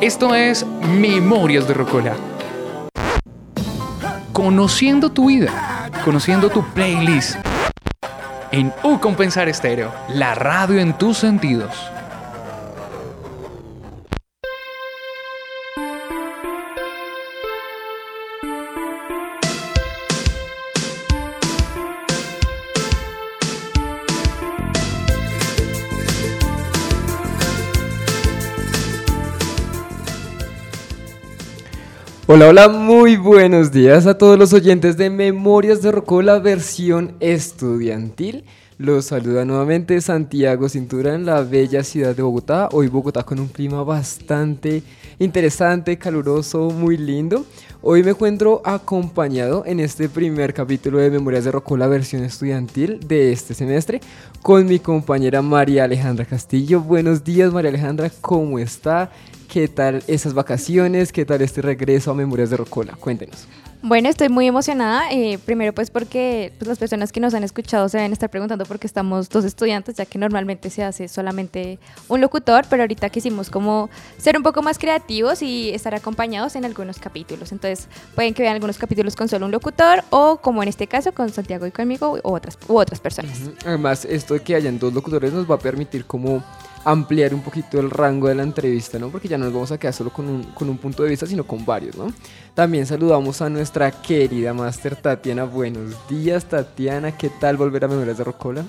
Esto es Memorias de Rocola. Conociendo tu vida, conociendo tu playlist. En U Compensar Estéreo, la radio en tus sentidos. Hola, hola, muy buenos días a todos los oyentes de Memorias de Rocola versión estudiantil. Los saluda nuevamente Santiago Cintura en la bella ciudad de Bogotá. Hoy Bogotá con un clima bastante interesante, caluroso, muy lindo. Hoy me encuentro acompañado en este primer capítulo de Memorias de Rocola versión estudiantil de este semestre con mi compañera María Alejandra Castillo. Buenos días María Alejandra, ¿cómo está? ¿Qué tal esas vacaciones? ¿Qué tal este regreso a Memorias de Rocola? Cuéntenos. Bueno, estoy muy emocionada. Eh, primero, pues porque pues, las personas que nos han escuchado se deben estar preguntando por qué estamos dos estudiantes, ya que normalmente se hace solamente un locutor, pero ahorita quisimos como ser un poco más creativos y estar acompañados en algunos capítulos. Entonces, pueden que vean algunos capítulos con solo un locutor o, como en este caso, con Santiago y conmigo u otras, u otras personas. Además, esto de que hayan dos locutores nos va a permitir como ampliar un poquito el rango de la entrevista, ¿no? Porque ya no nos vamos a quedar solo con un, con un punto de vista, sino con varios, ¿no? También saludamos a nuestra querida máster Tatiana. Buenos días, Tatiana. ¿Qué tal volver a Memorias de Rocola?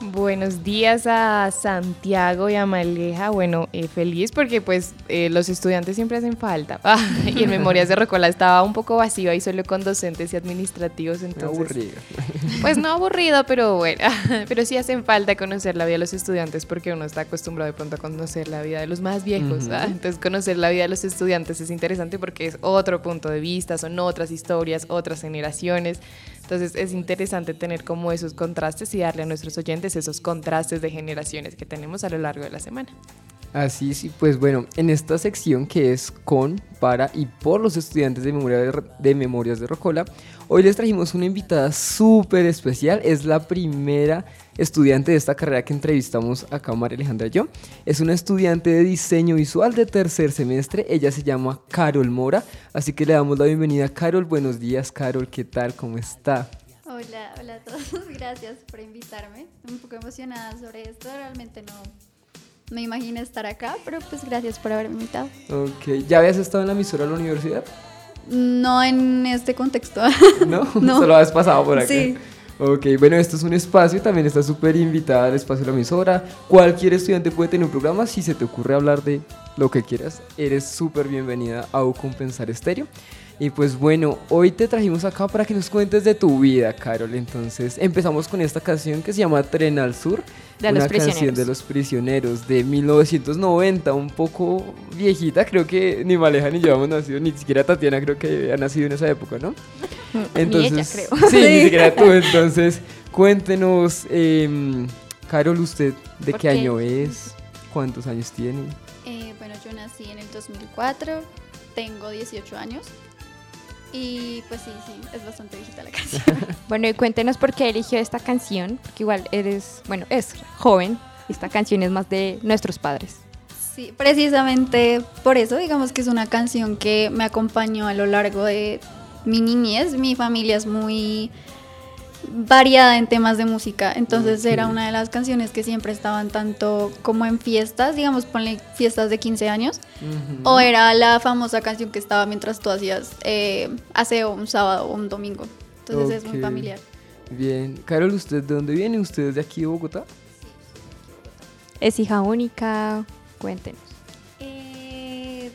Buenos días a Santiago y a Maleja. Bueno, eh, feliz porque pues eh, los estudiantes siempre hacen falta. Ah, y en Memorias de Rocola estaba un poco vacío ahí solo con docentes y administrativos. Entonces, aburrido. Pues no aburrido, pero bueno, pero sí hacen falta conocer la vida de los estudiantes porque uno está acostumbrado de pronto a conocer la vida de los más viejos. ¿ah? Entonces conocer la vida de los estudiantes es interesante porque es otro punto de vista, son otras historias, otras generaciones. Entonces es interesante tener como esos contrastes y darle a nuestros oyentes esos contrastes de generaciones que tenemos a lo largo de la semana. Así sí, pues bueno, en esta sección que es con, para y por los estudiantes de, memoria de, Memorias de Rocola, hoy les trajimos una invitada súper especial, es la primera estudiante de esta carrera que entrevistamos acá, María Alejandra y yo. Es una estudiante de diseño visual de tercer semestre. Ella se llama Carol Mora. Así que le damos la bienvenida a Carol. Buenos días, Carol. ¿Qué tal? ¿Cómo está? Hola, hola a todos. Gracias por invitarme. Estoy un poco emocionada sobre esto. Realmente no me imagino estar acá, pero pues gracias por haberme invitado. Ok. ¿Ya habías estado en la emisora de la universidad? No en este contexto. ¿No? no. Solo has pasado por aquí. Sí. Ok, bueno, esto es un espacio, también está súper invitada al espacio de la emisora. Cualquier estudiante puede tener un programa, si se te ocurre hablar de lo que quieras, eres súper bienvenida a Compensar Estéreo. Y pues bueno, hoy te trajimos acá para que nos cuentes de tu vida, Carol. Entonces empezamos con esta canción que se llama Tren al Sur. De una los canción de los prisioneros de 1990, un poco viejita, creo que ni Maleja ni yo hemos nacido, ni siquiera Tatiana creo que ha nacido en esa época, ¿no? Entonces, ni ella, creo. Sí, ni siquiera tú. Entonces, cuéntenos, eh, Carol, ¿usted de qué, año es? ¿Cuántos años tiene? Eh, bueno, yo nací en el 2004, tengo 18 años. Y pues sí, sí, es bastante viejita la canción. bueno, y cuéntenos por qué eligió esta canción, porque igual eres, bueno, es joven, esta canción es más de nuestros padres. Sí, precisamente por eso, digamos que es una canción que me acompañó a lo largo de mi niñez. Mi familia es muy variada en temas de música, entonces era una de las canciones que siempre estaban tanto como en fiestas, digamos, ponle fiestas de 15 años, o era la famosa canción que estaba mientras tú hacías eh, aseo un sábado o un domingo, entonces es muy familiar. Bien, Carol, ¿usted de dónde viene? ¿Usted es de aquí de Bogotá? Es hija única, cuéntenos. Eh,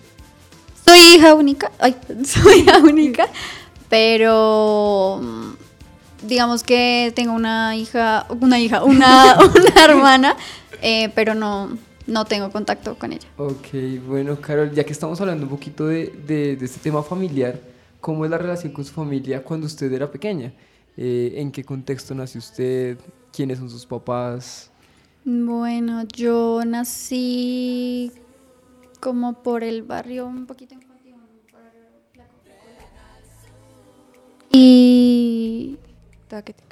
soy hija única, ay, soy hija única, pero digamos que tengo una hija, una hija, una, una hermana, eh, pero no, no tengo contacto con ella. Ok, bueno, Carol, ya que estamos hablando un poquito de, de, este tema familiar, ¿cómo es la relación con su familia cuando usted era pequeña? Eh, ¿En qué contexto nació usted? ¿Quiénes son sus papás? Bueno, yo nací como por el barrio un poquito infantil. Y que te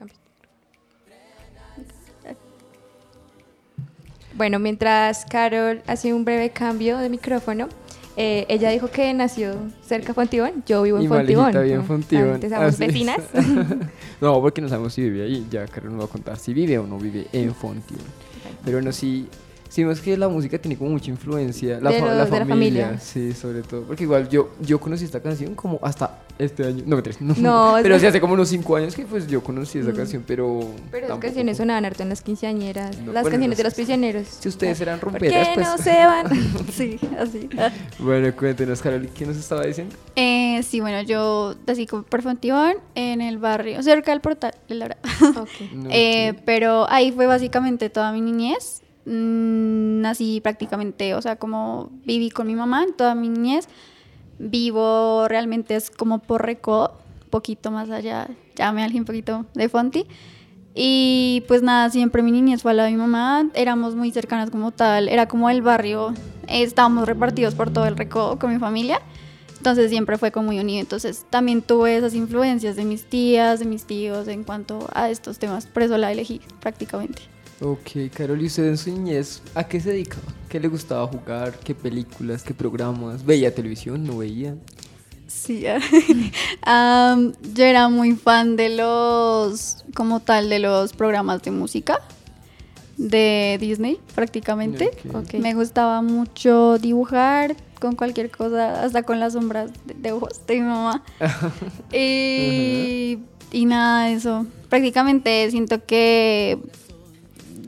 Bueno, mientras Carol hace un breve cambio de micrófono, Eh, ella dijo que nació cerca de Fontibón, yo vivo en Y Fontibón. En ¿no? Fontibón. Somos es. vecinas. no, porque no sabemos si vive ahí. Ya Carlos nos va a contar si vive o no vive en Fontibón. Pero bueno, sí, sí vemos que la música tiene como mucha influencia. La, De fa- lo- la de la familia, familia. Sí, sobre todo. Porque igual yo, yo conocí esta canción como hasta este año. No, mentira, no. No, pero es- sí hace como unos 5 años que pues yo conocí esa Mm. canción, pero. Pero las tampoco- canciones sonaban harto en las quinceañeras, No, las bueno, canciones no de los prisioneros. Si ustedes eran ¿Por romperas, qué pues. no se van? Sí, así. Bueno, cuéntenos, Carol, ¿qué nos estaba diciendo? Eh, sí, bueno, yo así como por Fontibón, en el barrio, cerca del portal de Lara. No, Eh, sí. pero ahí fue básicamente toda mi niñez. Mm, nací prácticamente, o sea, como viví con mi mamá en toda mi niñez. Vivo realmente es como por Recó, poquito más allá, ya me poquito de Fonti. Y pues nada, siempre mi niñez fue a la de mi mamá, éramos muy cercanas como tal, era como el barrio, estábamos repartidos por todo el Recó con mi familia. Entonces siempre fue como muy unido. Entonces también tuve esas influencias de mis tías, de mis tíos en cuanto a estos temas. Por eso la elegí prácticamente. Ok, Carol, ¿y usted en su niñez a qué se dedicaba? ¿Qué le gustaba jugar? ¿Qué películas? ¿Qué programas? ¿Veía televisión? ¿No veía? Sí. Yo era muy fan de los, como tal, de los programas de música de Disney prácticamente. Ok. Ok. Me gustaba mucho dibujar con cualquier cosa, hasta con las sombras de, de ojos de mi mamá. y, y nada, eso. Prácticamente siento que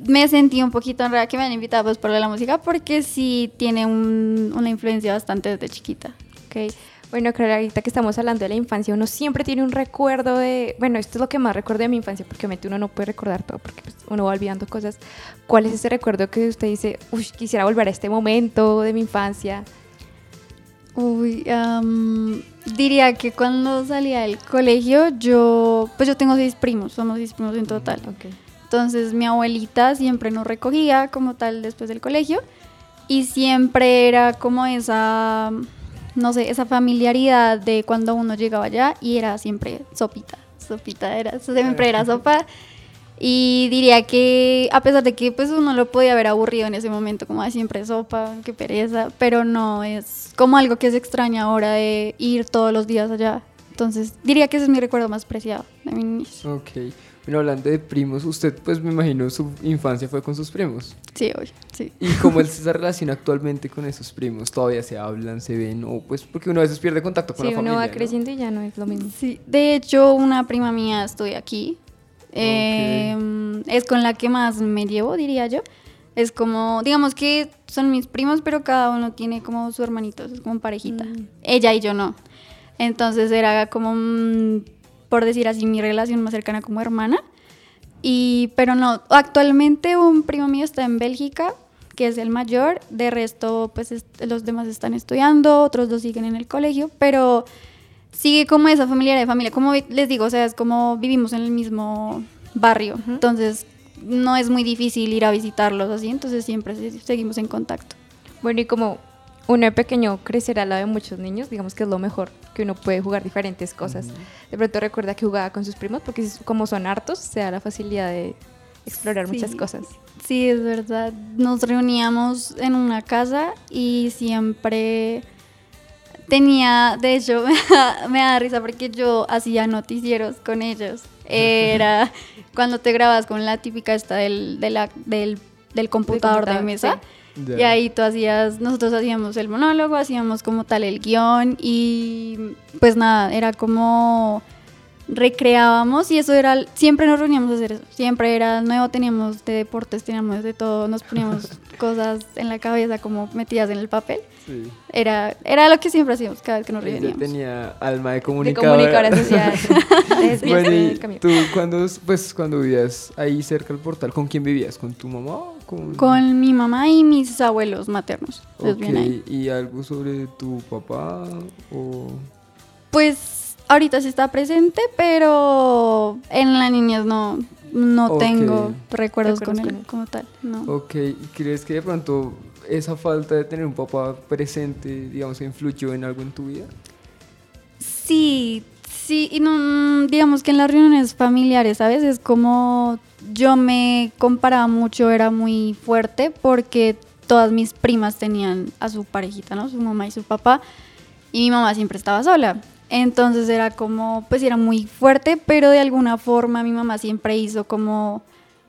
me sentí un poquito honrada que me han invitado pues, por lo de la música porque sí tiene un- una influencia bastante desde chiquita. Ok. Bueno, claro, ahorita que estamos hablando de la infancia, uno siempre tiene un recuerdo de, bueno, esto es lo que más recuerdo de mi infancia, porque obviamente uno no puede recordar todo, porque pues, uno va olvidando cosas. ¿Cuál es ese recuerdo que usted dice, uy, quisiera volver a este momento de mi infancia? Uy, diría que cuando salía del colegio, yo, pues yo tengo seis primos, somos seis primos en total. Ok. Entonces mi abuelita siempre nos recogía como tal después del colegio y siempre era como esa, no sé, esa familiaridad de cuando uno llegaba allá y era siempre sopita, sopita, era, siempre era sopa. Y diría que a pesar de que pues uno lo podía ver aburrido en ese momento, como "Ay, siempre sopa, qué pereza, pero no, es como algo que se extraña ahora de ir todos los días allá. Entonces diría que ese es mi recuerdo más preciado de mi niñez. Ok. Bueno, hablando de primos, usted pues me imagino su infancia fue con sus primos. Sí, hoy, sí. ¿Y cómo es esa relación actualmente con esos primos? ¿Todavía se hablan, se ven? O pues porque uno a veces pierde contacto con Sí, la uno familia, va ¿no? creciendo y ya no es lo mismo. Sí, de hecho, una prima mía estoy aquí. Eh, es con la que más me llevo, diría yo. Es como, digamos que son mis primos, pero cada uno tiene como su hermanito, es como parejita. Mm. Ella y yo no. Entonces era como, mm, por decir así, mi relación más cercana como hermana. Y, pero no, actualmente un primo mío está en Bélgica, que es el mayor. De resto, pues los demás están estudiando, otros dos siguen en el colegio, pero sigue como esa familia de familia. Como les digo, o sea, es como vivimos en el mismo barrio. Entonces, no es muy difícil ir a visitarlos así, entonces siempre se- seguimos en contacto. Bueno, y como uno de pequeño crecer al lado de muchos niños, digamos que es lo mejor, que uno puede jugar diferentes cosas. De pronto recuerda que jugaba con sus primos, porque como son hartos, se da la facilidad de explorar muchas cosas. Sí, es verdad. Nos reuníamos en una casa y siempre tenía, de hecho, me da, me da risa porque yo hacía noticieros con ellos. Era cuando te grabas con la típica esta del, de la- del, del computador de computador, mesa. Y ahí tú hacías, nosotros hacíamos el monólogo, hacíamos como tal el guion y pues nada, era como recreábamos y eso era, siempre nos reuníamos a hacer eso, siempre era nuevo, teníamos de deportes, teníamos de todo, nos poníamos cosas en la cabeza como metidas en el papel, Sí. era, era lo que siempre hacíamos cada vez que nos reuníamos. tenía alma de De comunicadora. comunicadora social. de Bueno, y camino. tú cuando, pues, cuando vivías ahí cerca del portal, ¿con quién vivías? ¿Con tu mamá? ¿Con, Con mi mamá y mis abuelos maternos. ahí. ¿Y algo sobre tu papá? O... Pues ahorita sí está presente, pero en la niñez no, no tengo recuerdos con él con él. como tal. No. Ok, ¿y crees que de pronto esa falta de tener un papá presente, digamos, que influyó en algo en tu vida? Sí, sí, y no, mm, digamos que en las reuniones familiares, ¿sabes? Es como yo me comparaba mucho, era muy fuerte porque todas mis primas tenían a su parejita, ¿no? Su mamá y su papá. Y mi mamá siempre estaba sola. Entonces era como, pues era muy fuerte, pero de alguna forma mi mamá siempre hizo como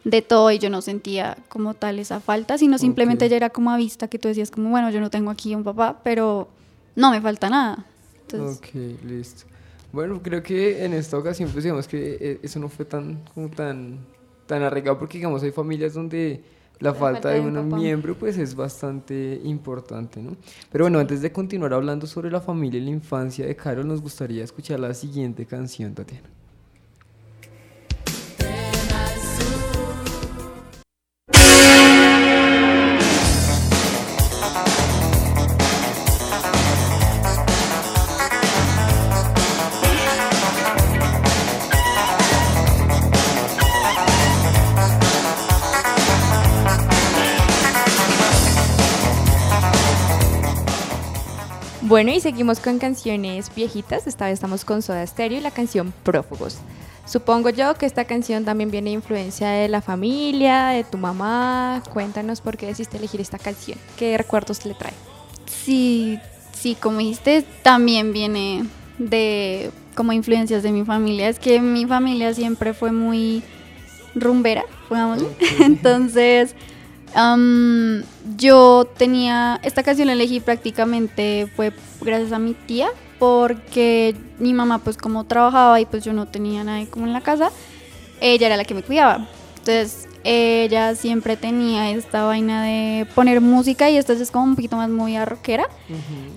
de todo y yo no sentía como tal esa falta, sino simplemente Ok. ella era como a vista que tú decías como, bueno, yo no tengo aquí un papá, pero no me falta nada. Entonces, Ok, listo. Bueno, creo que en esta ocasión pues digamos que eh, eso no fue tan como tan tan arraigado porque digamos hay familias donde la La falta falta de de un miembro pues es bastante importante, ¿no? Pero bueno, antes de continuar hablando sobre la familia y la infancia de Carol, nos gustaría escuchar la siguiente canción, Tatiana. Bueno, y seguimos con canciones viejitas. Esta vez estamos con Soda Stereo y la canción Prófugos. Supongo yo que esta canción también viene de influencia de la familia, de tu mamá. Cuéntanos por qué decidiste elegir esta canción. ¿Qué recuerdos le trae? sí, sí, como dijiste, también viene de como influencias de mi familia. Es que mi familia siempre fue muy rumbera, digamos. Entonces, am, yo tenía, esta canción la elegí prácticamente fue gracias a mi tía, porque mi mamá pues como trabajaba y pues yo no tenía nadie como en la casa, ella era la que me cuidaba. Entonces, ella siempre tenía esta vaina de poner música y esta es como un poquito más muy rockera.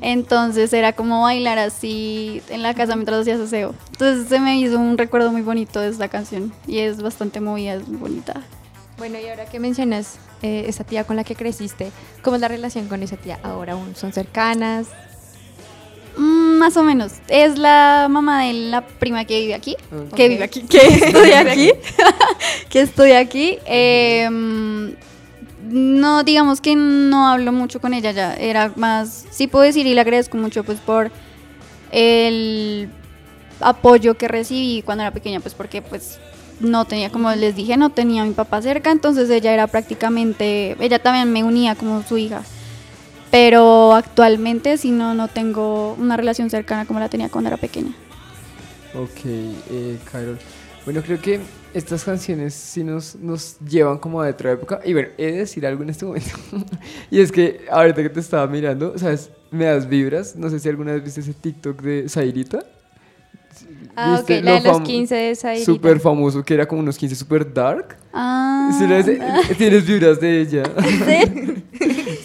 Entonces era como bailar así en la casa mientras hacías aseo. Entonces se me hizo un recuerdo muy bonito de esta canción y es bastante movida, es muy bonita. Bueno, y ahora que mencionas eh, esa tía con la que creciste, ¿cómo es la relación con esa tía ahora? aún? ¿Son cercanas? Mm, más o menos. Es la mamá de la prima que vive aquí. Que vive aquí. Que estudia aquí. que estudia aquí. Em, no, digamos que no hablo mucho con ella ya. Era más. Sí puedo decir y le agradezco mucho, pues, por el apoyo que recibí cuando era pequeña, pues, porque, pues. No tenía, como les dije, no tenía a mi papá cerca, entonces ella era prácticamente, ella también me unía como su hija. Pero actualmente si no, no tengo una relación cercana como la tenía cuando era pequeña. Ok, eh, Carol. Bueno, creo que estas canciones sí nos, nos llevan como a otra época. Y bueno, he de decir algo en este momento. y es que ahorita que te estaba mirando, ¿sabes? Me das vibras. No sé si alguna vez viste ese TikTok de Zairita. Ah, ok, ¿Viste la de lo los fam- 15 de esa Súper famoso, que era como unos 15 súper dark. Ah, Sí, tienes vibras de ella.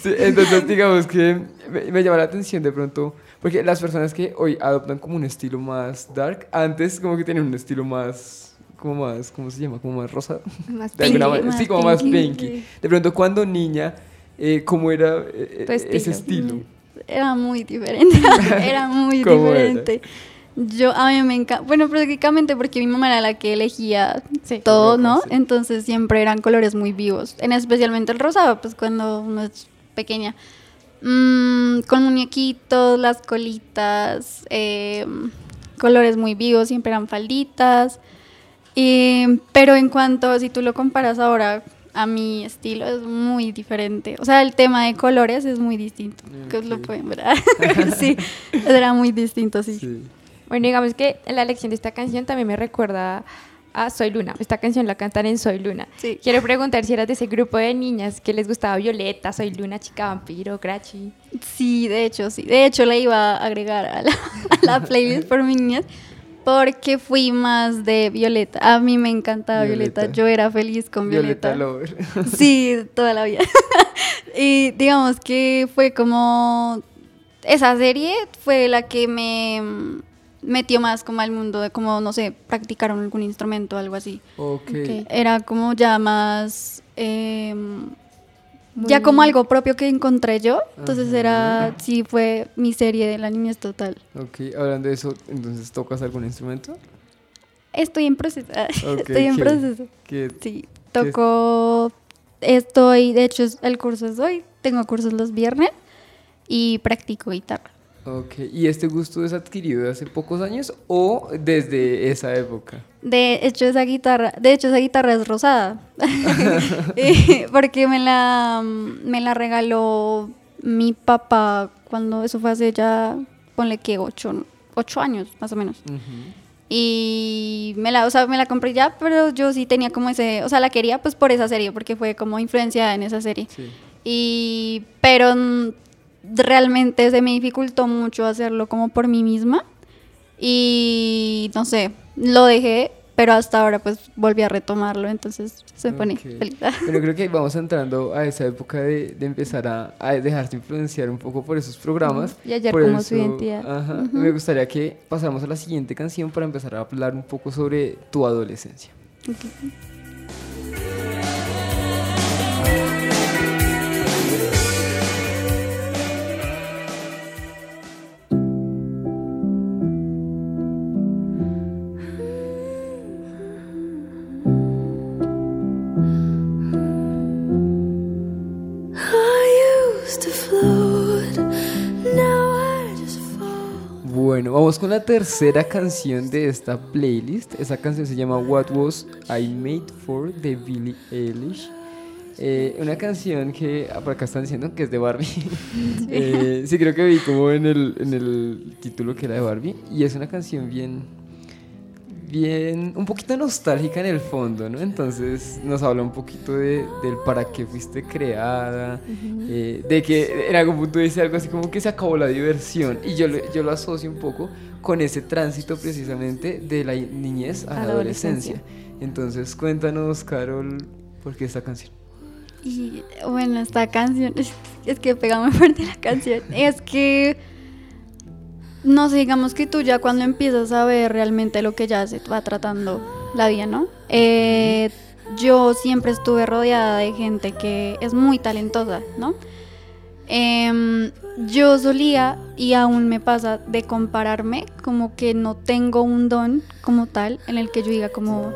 Sí, entonces, digamos que me, me llama la atención de pronto, porque las personas que hoy adoptan como un estilo más dark, antes como que tenían un estilo más, como más, ¿cómo se llama? Como más rosa. Más pinky. más Sí, como más pinky. pinky. De pronto, cuando niña, eh, ¿cómo era eh, eh, estilo. ese estilo? Era muy diferente. era muy ¿Cómo era? Yo, a mí me encanta. Bueno, prácticamente porque mi mamá era la que elegía Sí. todo, ¿no? sí. Entonces siempre eran colores muy vivos. En especialmente el rosado, pues cuando uno es pequeña. Mm, con muñequitos, las colitas, eh, colores muy vivos, siempre eran falditas. Y- pero en cuanto, si tú lo comparas ahora a mi estilo, es muy diferente. O sea, el tema de colores es muy distinto. Que lo pueden ver. sí, era muy distinto, sí. Sí. Bueno, digamos que la elección de esta canción también me recuerda a Soy Luna. Esta canción la cantan en Soy Luna. Sí. Quiero preguntar si eras de ese grupo de niñas que les gustaba Violeta, Soy Luna, Chica Vampiro, Grachi. Sí, de hecho, sí. De hecho, la iba a agregar a la, a la playlist por mi niñez porque fui más de Violeta. A mí me encantaba Violeta. Violeta. Yo era feliz con Violeta Violeta. Lover. Sí, toda la vida. y digamos que fue como esa serie fue la que me metió más como al mundo de como, no sé, practicar algún instrumento o algo así. ok. Ok. Era como ya más... eh, Muy- ya como algo propio que encontré yo. Entonces Ajá. era, sí, fue mi serie de la niñez total. Ok, hablando de eso, entonces, ¿tocas algún instrumento? Estoy en proceso. Estoy en ¿qué? proceso. ¿Qué- Sí, toco, estoy, de hecho el curso es hoy, tengo cursos los viernes y practico guitarra. Ok, ¿y este gusto es adquirido hace pocos años o desde esa época? De hecho, esa guitarra, de hecho, esa guitarra es rosada. Porque me la, me la regaló mi papá cuando eso fue hace ya, ponle que ocho, ocho años, más o menos. Y me la, o sea, me la compré ya, pero yo sí tenía como ese, o sea, la quería pues por esa serie, porque fue como influenciada en esa serie. Sí. Y, pero mm, realmente se me dificultó mucho hacerlo como por mí misma. Y no sé, lo dejé, pero hasta ahora pues volví a retomarlo, entonces se pone feliz. Bueno, creo que vamos entrando a esa época de, de empezar a, a dejarse influenciar un poco por esos programas. Y hallar Por como su eso, identidad. ajá, Me gustaría que pasáramos a la siguiente canción para empezar a hablar un poco sobre tu adolescencia. La tercera canción de esta playlist. Esa canción se llama What Was I Made For de Billie Eilish. Eh, una canción que ah, por acá están diciendo que es de Barbie. Eh, sí, creo que vi como en el, en el título que era de Barbie. Y es una canción bien, bien, un poquito nostálgica en el fondo, ¿no? Entonces nos habla un poquito de, del para qué fuiste creada, eh, de que en algún punto dice algo así como que se acabó la diversión. Y yo, yo lo asocio un poco con ese tránsito precisamente de la niñez a, la adolescencia. adolescencia. Entonces cuéntanos, Carol, ¿por qué esta canción? Y bueno, esta canción, es, es que pega muy fuerte la canción. Es que, no sé, digamos que tú ya cuando empiezas a ver realmente lo que ya se va tratando la vida, ¿no? Eh, yo siempre estuve rodeada de gente que es muy talentosa, ¿no? Em, yo solía, y aún me pasa, de compararme como que no tengo un don como tal en el que yo diga como,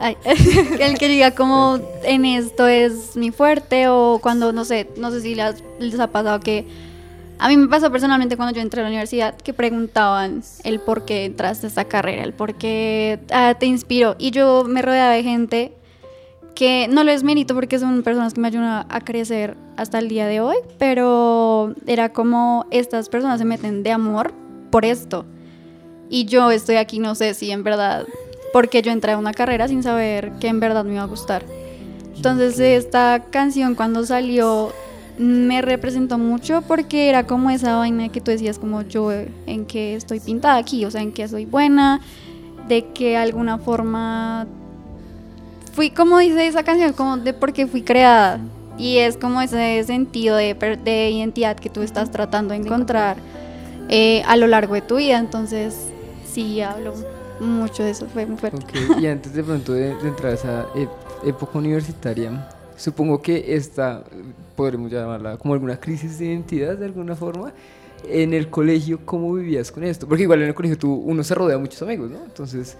el que diga como en esto es mi fuerte o cuando no sé, no sé si les, les ha pasado que a mí me pasó personalmente cuando yo entré a la universidad que preguntaban el por qué entraste a esta carrera, el por qué ah, te inspiró. Y yo me rodeaba de gente que no lo es mérito porque son personas que me ayudan a crecer hasta el día de hoy, pero era como estas personas se meten de amor por esto. Y yo estoy aquí, no sé si en verdad, porque yo entré a una carrera sin saber que en verdad me iba a gustar. Entonces esta canción cuando salió me representó mucho porque era como esa vaina que tú decías como yo en que estoy pintada aquí, o sea, en que soy buena, de que alguna forma fui como dice esa canción, como de porque fui creada. Y es como ese sentido de, de identidad que tú estás tratando de encontrar eh, a lo largo de tu vida. Entonces, sí, hablo mucho de eso, fue muy fuerte. Ok, y antes de pronto de, de entrar a esa época universitaria, supongo que esta, podremos llamarla como alguna crisis de identidad de alguna forma. En el colegio, ¿cómo vivías con esto? Porque igual en el colegio tú, uno se rodea de muchos amigos, ¿no? Entonces,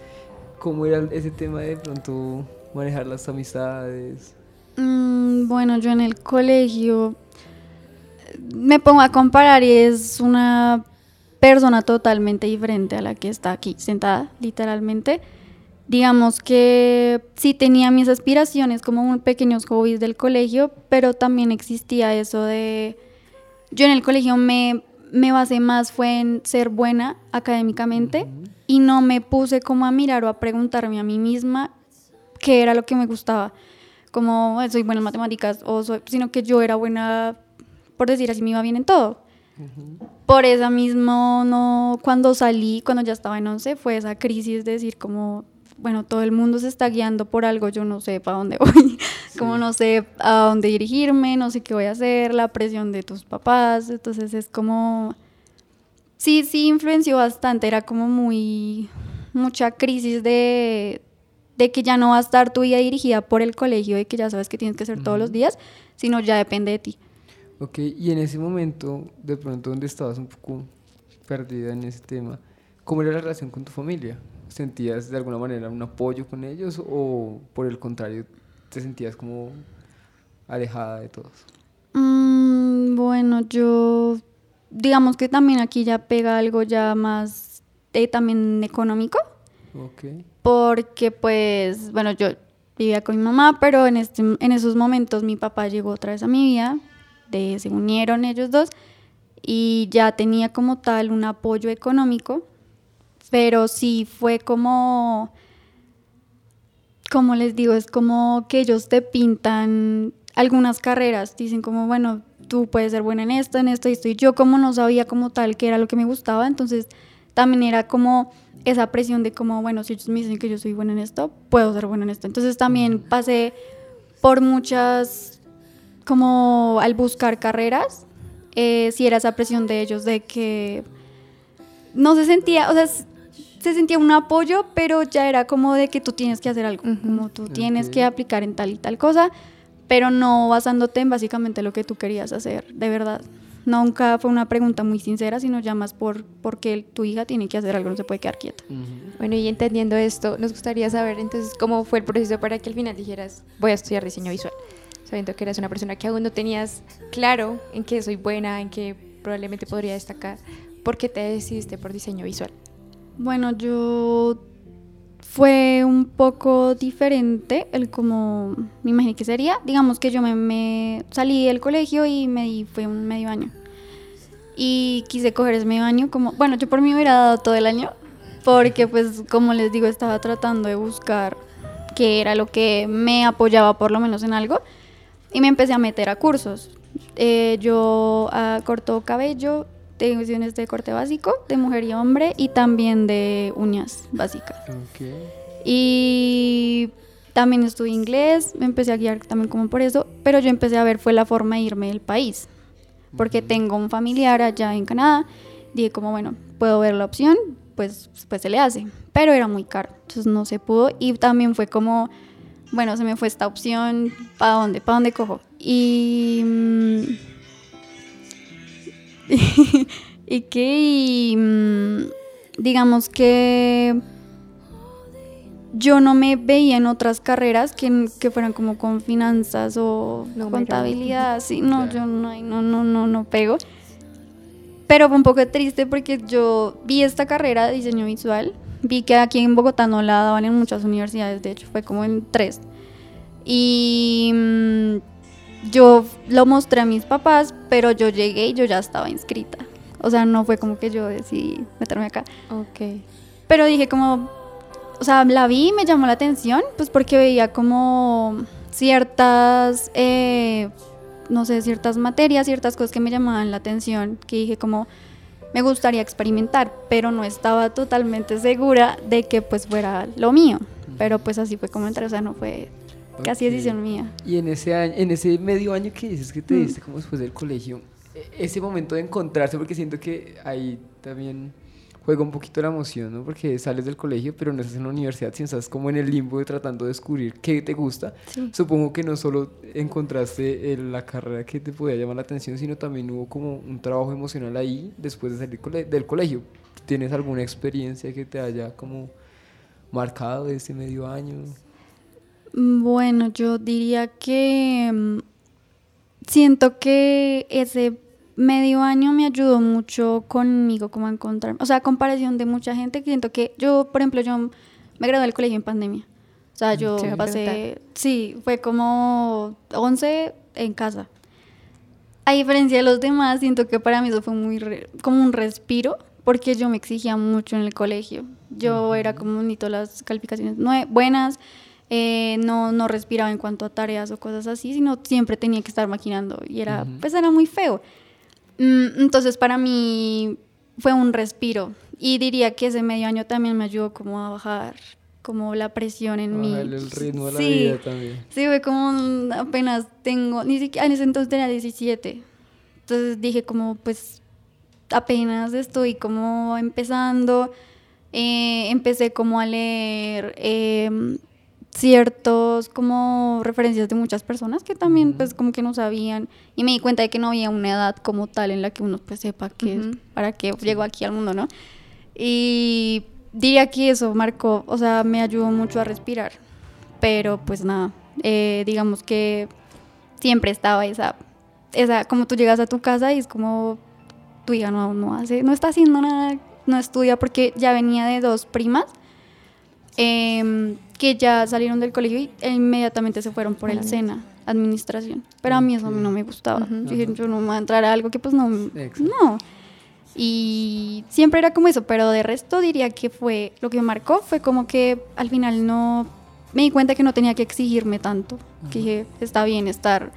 ¿cómo era ese tema de pronto manejar las amistades? Mm, bueno, yo en el colegio eh, me pongo a comparar y es una persona totalmente diferente a la que está aquí sentada, literalmente. Digamos que sí tenía mis aspiraciones como un- pequeños hobbies del colegio, pero también existía eso de... Yo en el colegio me, me basé más fue en ser buena académicamente y no me puse como a mirar o a preguntarme a mí misma qué era lo que me gustaba. Como "Ay, soy buena en matemáticas, o soy- sino que yo era buena, por decir así, me iba bien en todo. Por eso mismo, no, cuando salí, cuando ya estaba en 11, fue esa crisis de decir como, bueno, todo el mundo se está guiando por algo, yo no sé para dónde voy, como no sé a dónde dirigirme, no sé qué voy a hacer, la presión de tus papás, entonces es como, sí, sí influenció bastante, era como muy, mucha crisis de, de que ya no va a estar tu vida dirigida por el colegio, de que ya sabes que tienes que hacer todos los días, sino ya depende de ti. Ok, y en ese momento, de pronto donde estabas un poco perdida en ese tema, ¿cómo era la relación con tu familia? ¿Sentías de alguna manera un apoyo con ellos o por el contrario te sentías como alejada de todos? Mm, bueno, yo digamos que también aquí ya pega algo ya más eh, también económico, Ok. Porque pues, bueno, yo vivía con mi mamá, pero en, este, en esos momentos mi papá llegó otra vez a mi vida, se unieron ellos dos y ya tenía como tal un apoyo económico, pero sí fue como, como les digo, es como que ellos te pintan algunas carreras, dicen como, bueno, tú puedes ser buena en esto, en esto y esto, y yo como no sabía como tal que era lo que me gustaba, entonces también era como esa presión de como, bueno, si ellos me dicen que yo soy buena en esto, puedo ser buena en esto. Entonces también pasé por muchas, como al buscar carreras, eh, sí era esa presión de ellos de que no se sentía, o sea, se sentía un apoyo, pero ya era como de que tú tienes que hacer algo, como tú tienes Ok. que aplicar en tal y tal cosa, pero no basándote en básicamente lo que tú querías hacer, de verdad. Nunca fue una pregunta muy sincera, sino ya más por porque tu hija tiene que hacer algo, no se puede quedar quieta. Bueno, y entendiendo esto, nos gustaría saber entonces cómo fue el proceso para que al final dijeras, voy a estudiar diseño visual, sabiendo que eras una persona que aún no tenías claro en qué soy buena, en qué probablemente podría destacar. ¿Por qué te decidiste por diseño visual? Bueno, yo fue un poco diferente el como me imaginé que sería. Digamos que yo me, me salí del colegio y me di, fue un medio año. Y quise coger ese medio año como, bueno, yo por mí hubiera dado todo el año, porque pues como les digo, estaba tratando de buscar qué era lo que me apoyaba por lo menos en algo. Y me empecé a meter a cursos. Eh, yo ah, corto cabello, tengo sesiones de corte básico, de mujer y hombre, y también de uñas básicas. Ok. Y también estudié inglés, me empecé a guiar también como por eso, pero yo empecé a ver fue la forma de irme del país, porque tengo un familiar allá en Canadá, dije como bueno, puedo ver la opción, pues, pues se le hace, pero era muy caro, entonces no se pudo y también fue como, bueno, se me fue esta opción, ¿para dónde? ¿Para dónde cojo? Y... y que y, mm, digamos que yo no me veía en otras carreras que, que fueran como con finanzas o contabilidad, sí, no, yo no, no, no, no, no pego. Pero fue un poco triste porque yo vi esta carrera de diseño visual, vi que aquí en Bogotá no la daban en muchas universidades, de hecho fue como en tres. Y mm, yo lo mostré a mis papás, pero yo llegué y yo ya estaba inscrita. O sea, no fue como que yo decidí meterme acá. Ok. Pero dije como, o sea, la vi y me llamó la atención, pues porque veía como ciertas, eh, no sé, ciertas materias, ciertas cosas que me llamaban la atención, que dije como, me gustaría experimentar, pero no estaba totalmente segura de que pues fuera lo mío. Pero pues así fue como entré, o sea, no fue casi decisión mía. Y en ese año, en ese medio año que dices que te Mm. diste como después del colegio, e- ese momento de encontrarse, porque siento que ahí también juega un poquito la emoción, ¿no? Porque sales del colegio, pero no estás en la universidad, sino estás como en el limbo de tratando de descubrir qué te gusta. Sí. Supongo que no solo encontraste el- la carrera que te podía llamar la atención, sino también hubo como un trabajo emocional ahí después de salir cole- del colegio. ¿Tienes alguna experiencia que te haya como marcado de ese medio año? Bueno, yo diría que mm, siento que ese medio año me ayudó mucho conmigo como a encontrar, o sea, a comparación de mucha gente, que siento que yo, por ejemplo, yo me gradué del colegio en pandemia. O sea, yo Te iba a pasé, sí, fue como 11 en casa. A diferencia de los demás, siento que para mí eso fue muy re- como un respiro, porque yo me exigía mucho en el colegio. Yo era como necesito las calificaciones nue- buenas, eh, no, no respiraba en cuanto a tareas o cosas así, sino siempre tenía que estar maquinando y era, Ujú. pues era muy feo. Mm, Entonces para mí fue un respiro y diría que ese medio año también me ayudó como a bajar como la presión en mí. El ritmo a la Sí. vida también. Sí, fue como apenas tengo, ni siquiera en ese entonces tenía 17. Entonces dije como pues apenas estoy como empezando, eh, empecé como a leer eh, ciertos como referencias de muchas personas que también pues como que no sabían y me di cuenta de que no había una edad como tal en la que uno pues sepa que Ujú. para qué llegó aquí al mundo, ¿no? Y diría que eso marcó, o sea, me ayudó mucho a respirar. Pero pues nada, eh, digamos que siempre estaba esa, esa, como tú llegas a tu casa y es como, tu hija no, no hace, no está haciendo nada, no estudia porque ya venía de dos primas em, que ya salieron del colegio y e inmediatamente se fueron por el SENA, administración. Pero a mí eso no me gustaba. Yo dije, yo no me voy a entrar a algo que pues no, no. Y siempre era como eso, pero de resto diría que fue, lo que me marcó fue como que al final no, me di cuenta que no tenía que exigirme tanto, que dije, está bien estar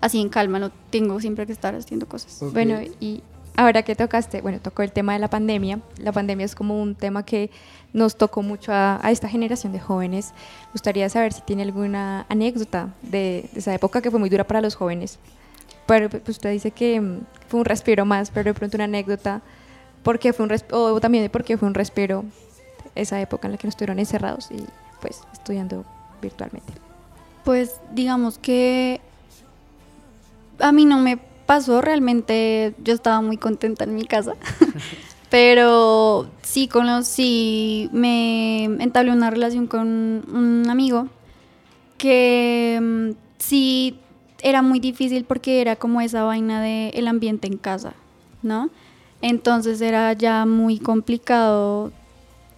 así en calma, no tengo siempre que estar haciendo cosas. Bueno, y ahora que tocaste, bueno, tocó el tema de la pandemia, la pandemia es como un tema que nos tocó mucho a, esta generación de jóvenes. Gustaría saber si tiene alguna anécdota de, esa época que fue muy dura para los jóvenes. Pero pues, usted dice que mm, fue un respiro más, pero de pronto una anécdota, porque fue un o también de por qué fue un respiro esa época en la que nos estuvieron encerrados y pues estudiando virtualmente. Pues digamos que a mí no me pasó, realmente yo estaba muy contenta en mi casa, pero sí conocí, me entablé una relación con un amigo que mm, sí era muy difícil porque era como esa vaina del el ambiente en casa, ¿no? Entonces era ya muy complicado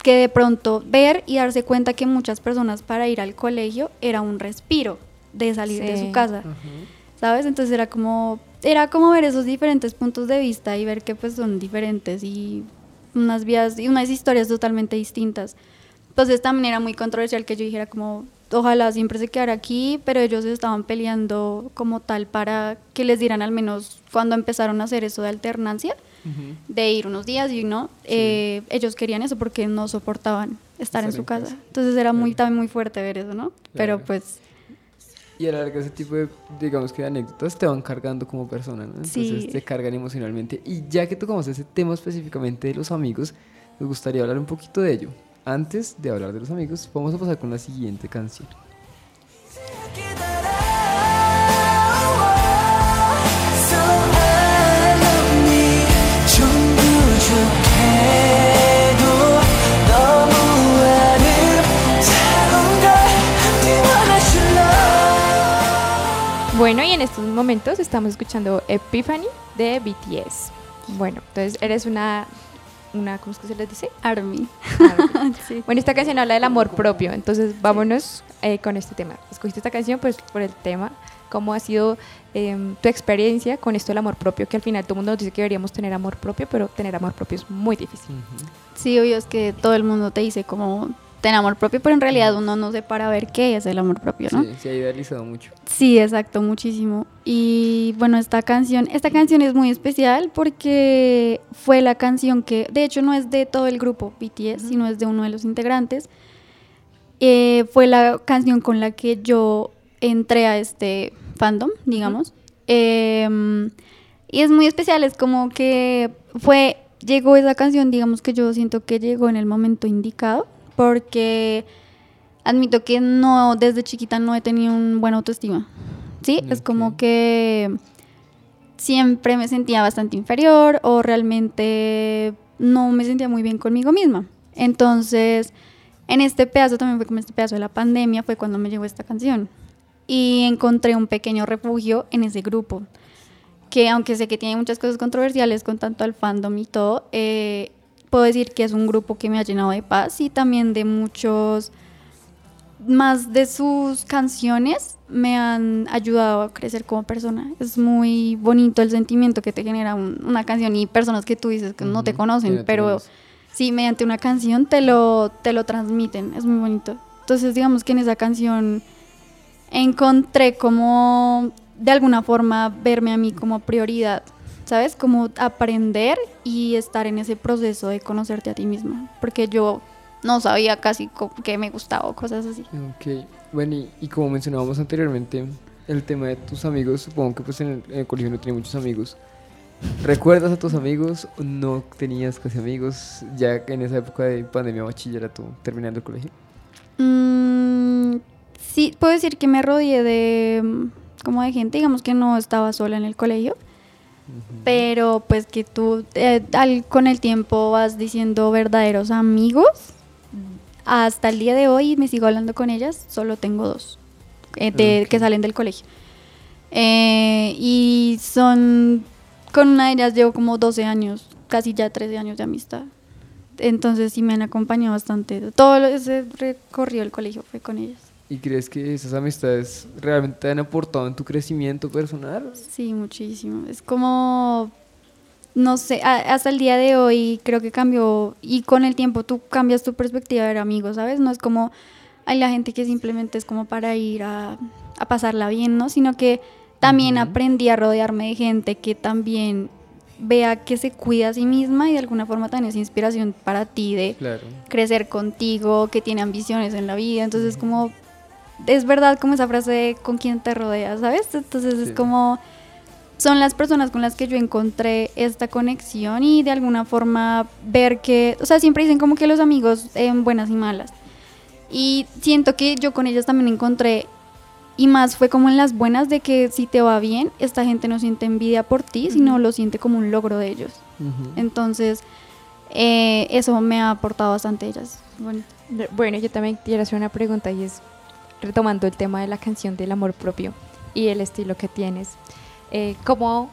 que de pronto ver y darse cuenta que muchas personas para ir al colegio era un respiro de salir de su casa, ¿sabes? Entonces era como, era como ver esos diferentes puntos de vista y ver que pues son diferentes y unas vías y unas historias totalmente distintas. Entonces también era muy controversial que yo dijera como, ojalá siempre se quedara aquí, pero ellos estaban peleando como tal para que les dieran al menos cuando empezaron a hacer eso de alternancia de ir unos días y no, eh, ellos querían eso porque no soportaban estar, en su casa. Entonces era muy, también muy fuerte ver eso, ¿no? Pero pues... Y a la larga ese tipo de, digamos que anécdotas te van cargando como persona, ¿no? Entonces te cargan emocionalmente. Y ya que tocamos ese tema específicamente de los amigos, me gustaría hablar un poquito de ello. Antes de hablar de los amigos, vamos a pasar con la siguiente canción. Bueno, y en estos momentos estamos escuchando Epiphany de BTS. Bueno, entonces eres una, una ¿cómo es que se les dice? Army. Bueno, esta canción habla del amor propio, entonces vámonos eh, con este tema. Escogiste esta canción pues por el tema, cómo ha sido em, tu experiencia con esto del amor propio, que al final todo el mundo nos dice que deberíamos tener amor propio, pero tener amor propio es muy difícil. Sí, obvio es que todo el mundo te dice como ten amor propio, pero en realidad uno no se para ver qué es el amor propio, ¿no? Sí, se ha idealizado mucho. Sí, exacto, muchísimo. Y bueno, esta canción, esta canción es muy especial porque fue la canción que, de hecho, no es de todo el grupo BTS, sino es de uno de los integrantes. Eh, fue la canción con la que yo entré a este fandom, digamos. Em, y es muy especial, es como que fue, llegó esa canción, digamos que yo siento que llegó en el momento indicado porque admito que no, desde chiquita no he tenido un buen autoestima. Sí, es como que siempre me sentía bastante inferior o realmente no me sentía muy bien conmigo misma. Entonces, en este pedazo, también fue como este pedazo de la pandemia, fue cuando me llegó esta canción. Y encontré un pequeño refugio en ese grupo, que aunque sé que tiene muchas cosas controversiales con tanto al fandom y todo, eh, puedo decir que es un grupo que me ha llenado de paz y también de muchos, más de sus canciones me han ayudado a crecer como persona. Es muy bonito el sentimiento que te genera una canción y personas que tú dices que no te conocen, pero sí, mediante una canción te lo, te lo transmiten. Es muy bonito. Entonces, digamos que en esa canción encontré como de alguna forma verme a mí como prioridad ¿sabes? Como aprender y estar en ese proceso de conocerte a ti misma, porque yo no sabía casi qué me gustaba o cosas así. Ok, bueno, y, como mencionábamos anteriormente, el tema de tus amigos, supongo que pues en el, colegio no tenía muchos amigos. ¿Recuerdas a tus amigos? ¿No tenías casi amigos ya en esa época de pandemia bachillerato terminando el colegio? Mm, sí, puedo decir que me rodeé de como de gente, digamos que no estaba sola en el colegio pero pues que tú eh, con el tiempo vas diciendo verdaderos amigos. Hasta el día de hoy me sigo hablando con ellas, solo tengo dos eh, que salen del colegio. Eh, y son con una de ellas llevo como 12 años, casi ya 13 años de amistad. Entonces sí me han acompañado bastante. Todo ese recorrido del colegio fue con ellas. ¿Y crees que esas amistades realmente te han aportado en tu crecimiento personal? Sí, muchísimo. Es como, no sé, hasta el día de hoy creo que cambió y con el tiempo tú cambias tu perspectiva de ver amigos, ¿sabes? No es como hay la gente que simplemente es como para ir a, a pasarla bien, ¿no? Sino que también aprendí a rodearme de gente que también vea que se cuida a sí misma y de alguna forma también es inspiración para ti de crecer contigo, que tiene ambiciones en la vida. Entonces, como es verdad como esa frase de con quién te rodeas, ¿sabes? Entonces es como son las personas con las que yo encontré esta conexión y de alguna forma ver que, o sea, siempre dicen como que los amigos en buenas y malas. Y siento que yo con ellas también encontré y más fue como en las buenas de que si te va bien, esta gente no siente envidia por ti, sino lo siente como un logro de ellos. Entonces, eh, eso me ha aportado bastante ellas. Bueno. yo también quiero hacer una pregunta y es retomando el tema de la canción del amor propio y el estilo que tienes. Eh, ¿Cómo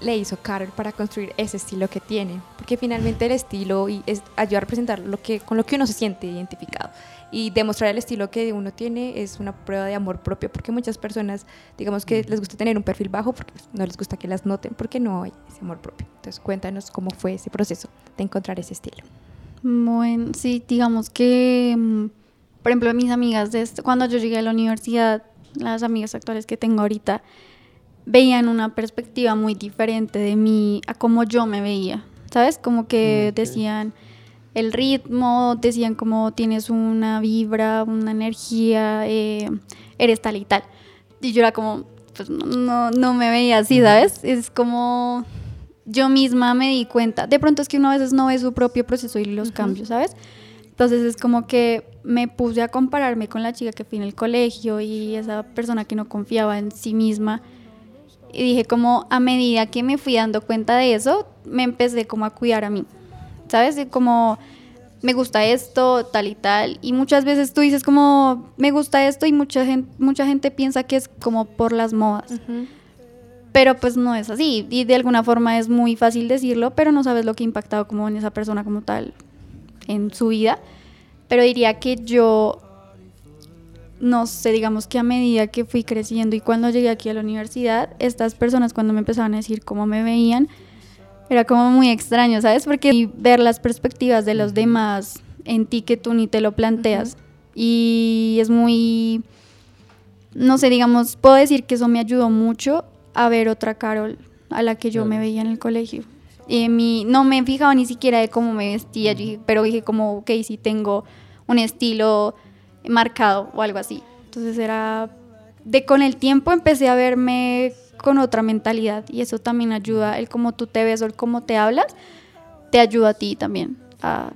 le hizo Carol para construir ese estilo que tiene? Porque finalmente el estilo y es, ayuda a representar lo que, con lo que uno se siente identificado y demostrar el estilo que uno tiene es una prueba de amor propio, porque muchas personas, digamos que les gusta tener un perfil bajo porque pues, no les gusta que las noten, porque no hay ese amor propio. Entonces cuéntanos cómo fue ese proceso de encontrar ese estilo. Bueno, sí, digamos que, mm, por ejemplo, mis amigas, de cuando yo llegué a la universidad, las amigas actuales que tengo ahorita, veían una perspectiva muy diferente de mí a cómo yo me veía, ¿sabes? Como que decían el ritmo, decían como tienes una vibra, una energía, eh, eres tal y tal. Y yo era como, pues no, no me veía así, ¿sabes? Es como yo misma me di cuenta. De pronto es que uno a veces no ve su propio proceso y los cambios, ¿sabes? Entonces es como que me puse a compararme con la chica que fui en el colegio y esa persona que no confiaba en sí misma. Y dije como a medida que me fui dando cuenta de eso, me empecé como a cuidar a mí. ¿sabes? Como me gusta esto, tal y tal. Y muchas veces tú dices como, me gusta esto y mucha gente, mucha gente piensa que es como por las modas. Pero pues no es así. Y de alguna forma es muy fácil decirlo, pero no sabes lo que ha impactado como en esa persona como tal en su vida. Pero diría que yo, no sé, digamos que a medida que fui creciendo y cuando llegué aquí a la universidad, estas personas cuando me empezaban a decir cómo me veían, era como muy extraño, ¿sabes? Porque ver las perspectivas de los demás en ti que tú ni te lo planteas. Y es muy, no sé, digamos, puedo decir que eso me ayudó mucho a ver otra Carol a la que yo me veía en el colegio. Y mi, no me fijaba ni siquiera de cómo me vestía, pero dije como, ok, sí tengo un estilo marcado o algo así. Entonces era, de con el tiempo empecé a verme con otra mentalidad y eso también ayuda, el cómo tú te ves o el cómo te hablas, te ayuda a ti también a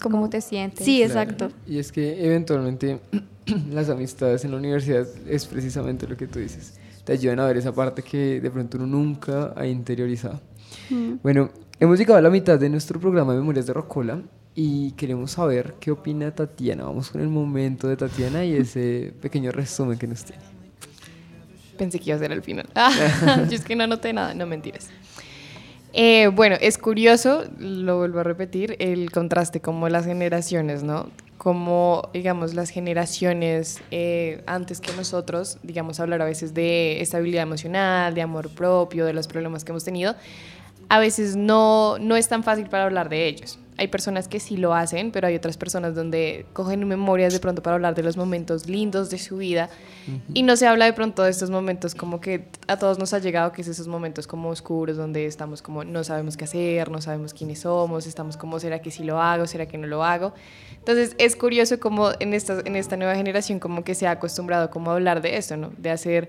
cómo te sientes. Sí, exacto. Y es que eventualmente las amistades en la universidad es precisamente lo que tú dices. Te ayudan a ver esa parte que de pronto uno nunca ha interiorizado. Mm. Bueno, hemos llegado a la mitad de nuestro programa de Memorias de Rocola y queremos saber qué opina Tatiana. Vamos con el momento de Tatiana y ese pequeño resumen que nos tiene. Pensé que iba a ser el final. yo es que no noté nada, no mentiras. Eh, bueno, es curioso, lo vuelvo a repetir, el contraste como las generaciones, ¿no? Como, digamos, las generaciones eh, antes que nosotros, digamos, hablar a veces de estabilidad emocional, de amor propio, de los problemas que hemos tenido, a veces no, no es tan fácil para hablar de ellos hay personas que sí lo hacen, pero hay otras personas donde cogen memorias de pronto para hablar de los momentos lindos de su vida y no se habla de pronto de estos momentos como que a todos nos ha llegado que es esos momentos como oscuros donde estamos como no sabemos qué hacer, no sabemos quiénes somos, estamos como será que sí lo hago, será que no lo hago. Entonces es curioso como en esta, en esta nueva generación como que se ha acostumbrado como a hablar de esto, ¿no? De hacer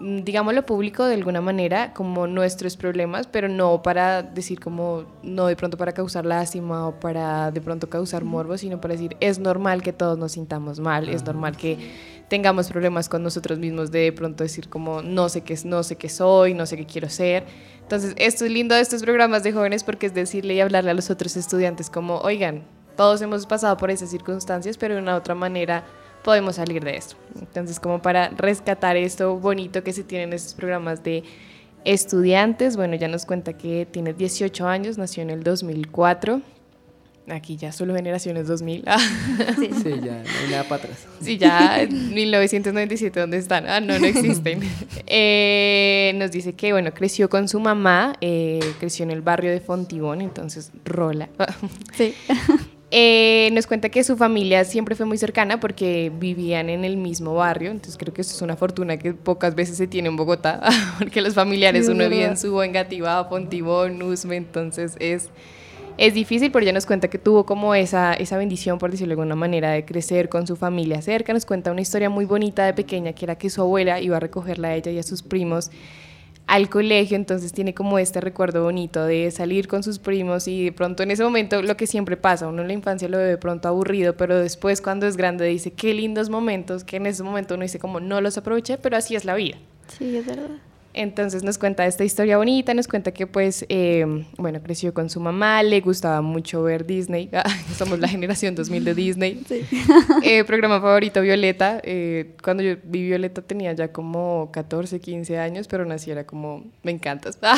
digámoslo público de alguna manera como nuestros problemas, pero no para decir como, no de pronto para causar lástima o para de pronto causar morbo, sino para decir, es normal que todos nos sintamos mal, es normal que tengamos problemas con nosotros mismos de, de pronto decir como, no sé qué, no sé qué soy, no sé qué quiero ser. Entonces, esto es lindo de estos programas de jóvenes porque es decirle y hablarle a los otros estudiantes como, oigan, todos hemos pasado por esas circunstancias, pero de una otra manera podemos salir de esto. Entonces, como para rescatar esto bonito que se tiene en estos programas de Estudiantes, bueno, ya nos cuenta que tiene 18 años, nació en el 2004. Aquí ya solo generaciones 2000. Sí, ya no hay nada para atrás. Sí, ya en 1997, ¿dónde están? Ah, no, no existen. Eh, nos dice que, bueno, creció con su mamá, eh, creció en el barrio de Fontibón, entonces rola. Sí. Eh, nos cuenta que su familia siempre fue muy cercana porque vivían en el mismo barrio, entonces creo que eso es una fortuna que pocas veces se tiene en Bogotá, porque los familiares Sí, uno vive en. Subo, Engativá, Fontibón, Usme, entonces es, es difícil, pero ella nos cuenta que tuvo como esa, esa bendición, por decirlo de alguna manera, de crecer con su familia cerca, nos cuenta una historia muy bonita de pequeña, que era que su abuela iba a recogerla a ella y a sus primos al colegio, entonces tiene como este recuerdo bonito de salir con sus primos y de pronto en ese momento lo que siempre pasa, uno en la infancia lo ve de pronto aburrido, pero después cuando es grande dice qué lindos momentos, que en ese momento uno dice como no los aproveché, pero así es la vida. Sí, es verdad. Entonces nos cuenta esta historia bonita, nos cuenta que pues, eh, bueno, creció con su mamá, le gustaba mucho ver Disney, somos la generación 2000 de Disney. Sí. Eh, programa favorito Violeta, eh, cuando yo vi Violeta tenía ya como 14, 15 años, pero nací era como, me encantas.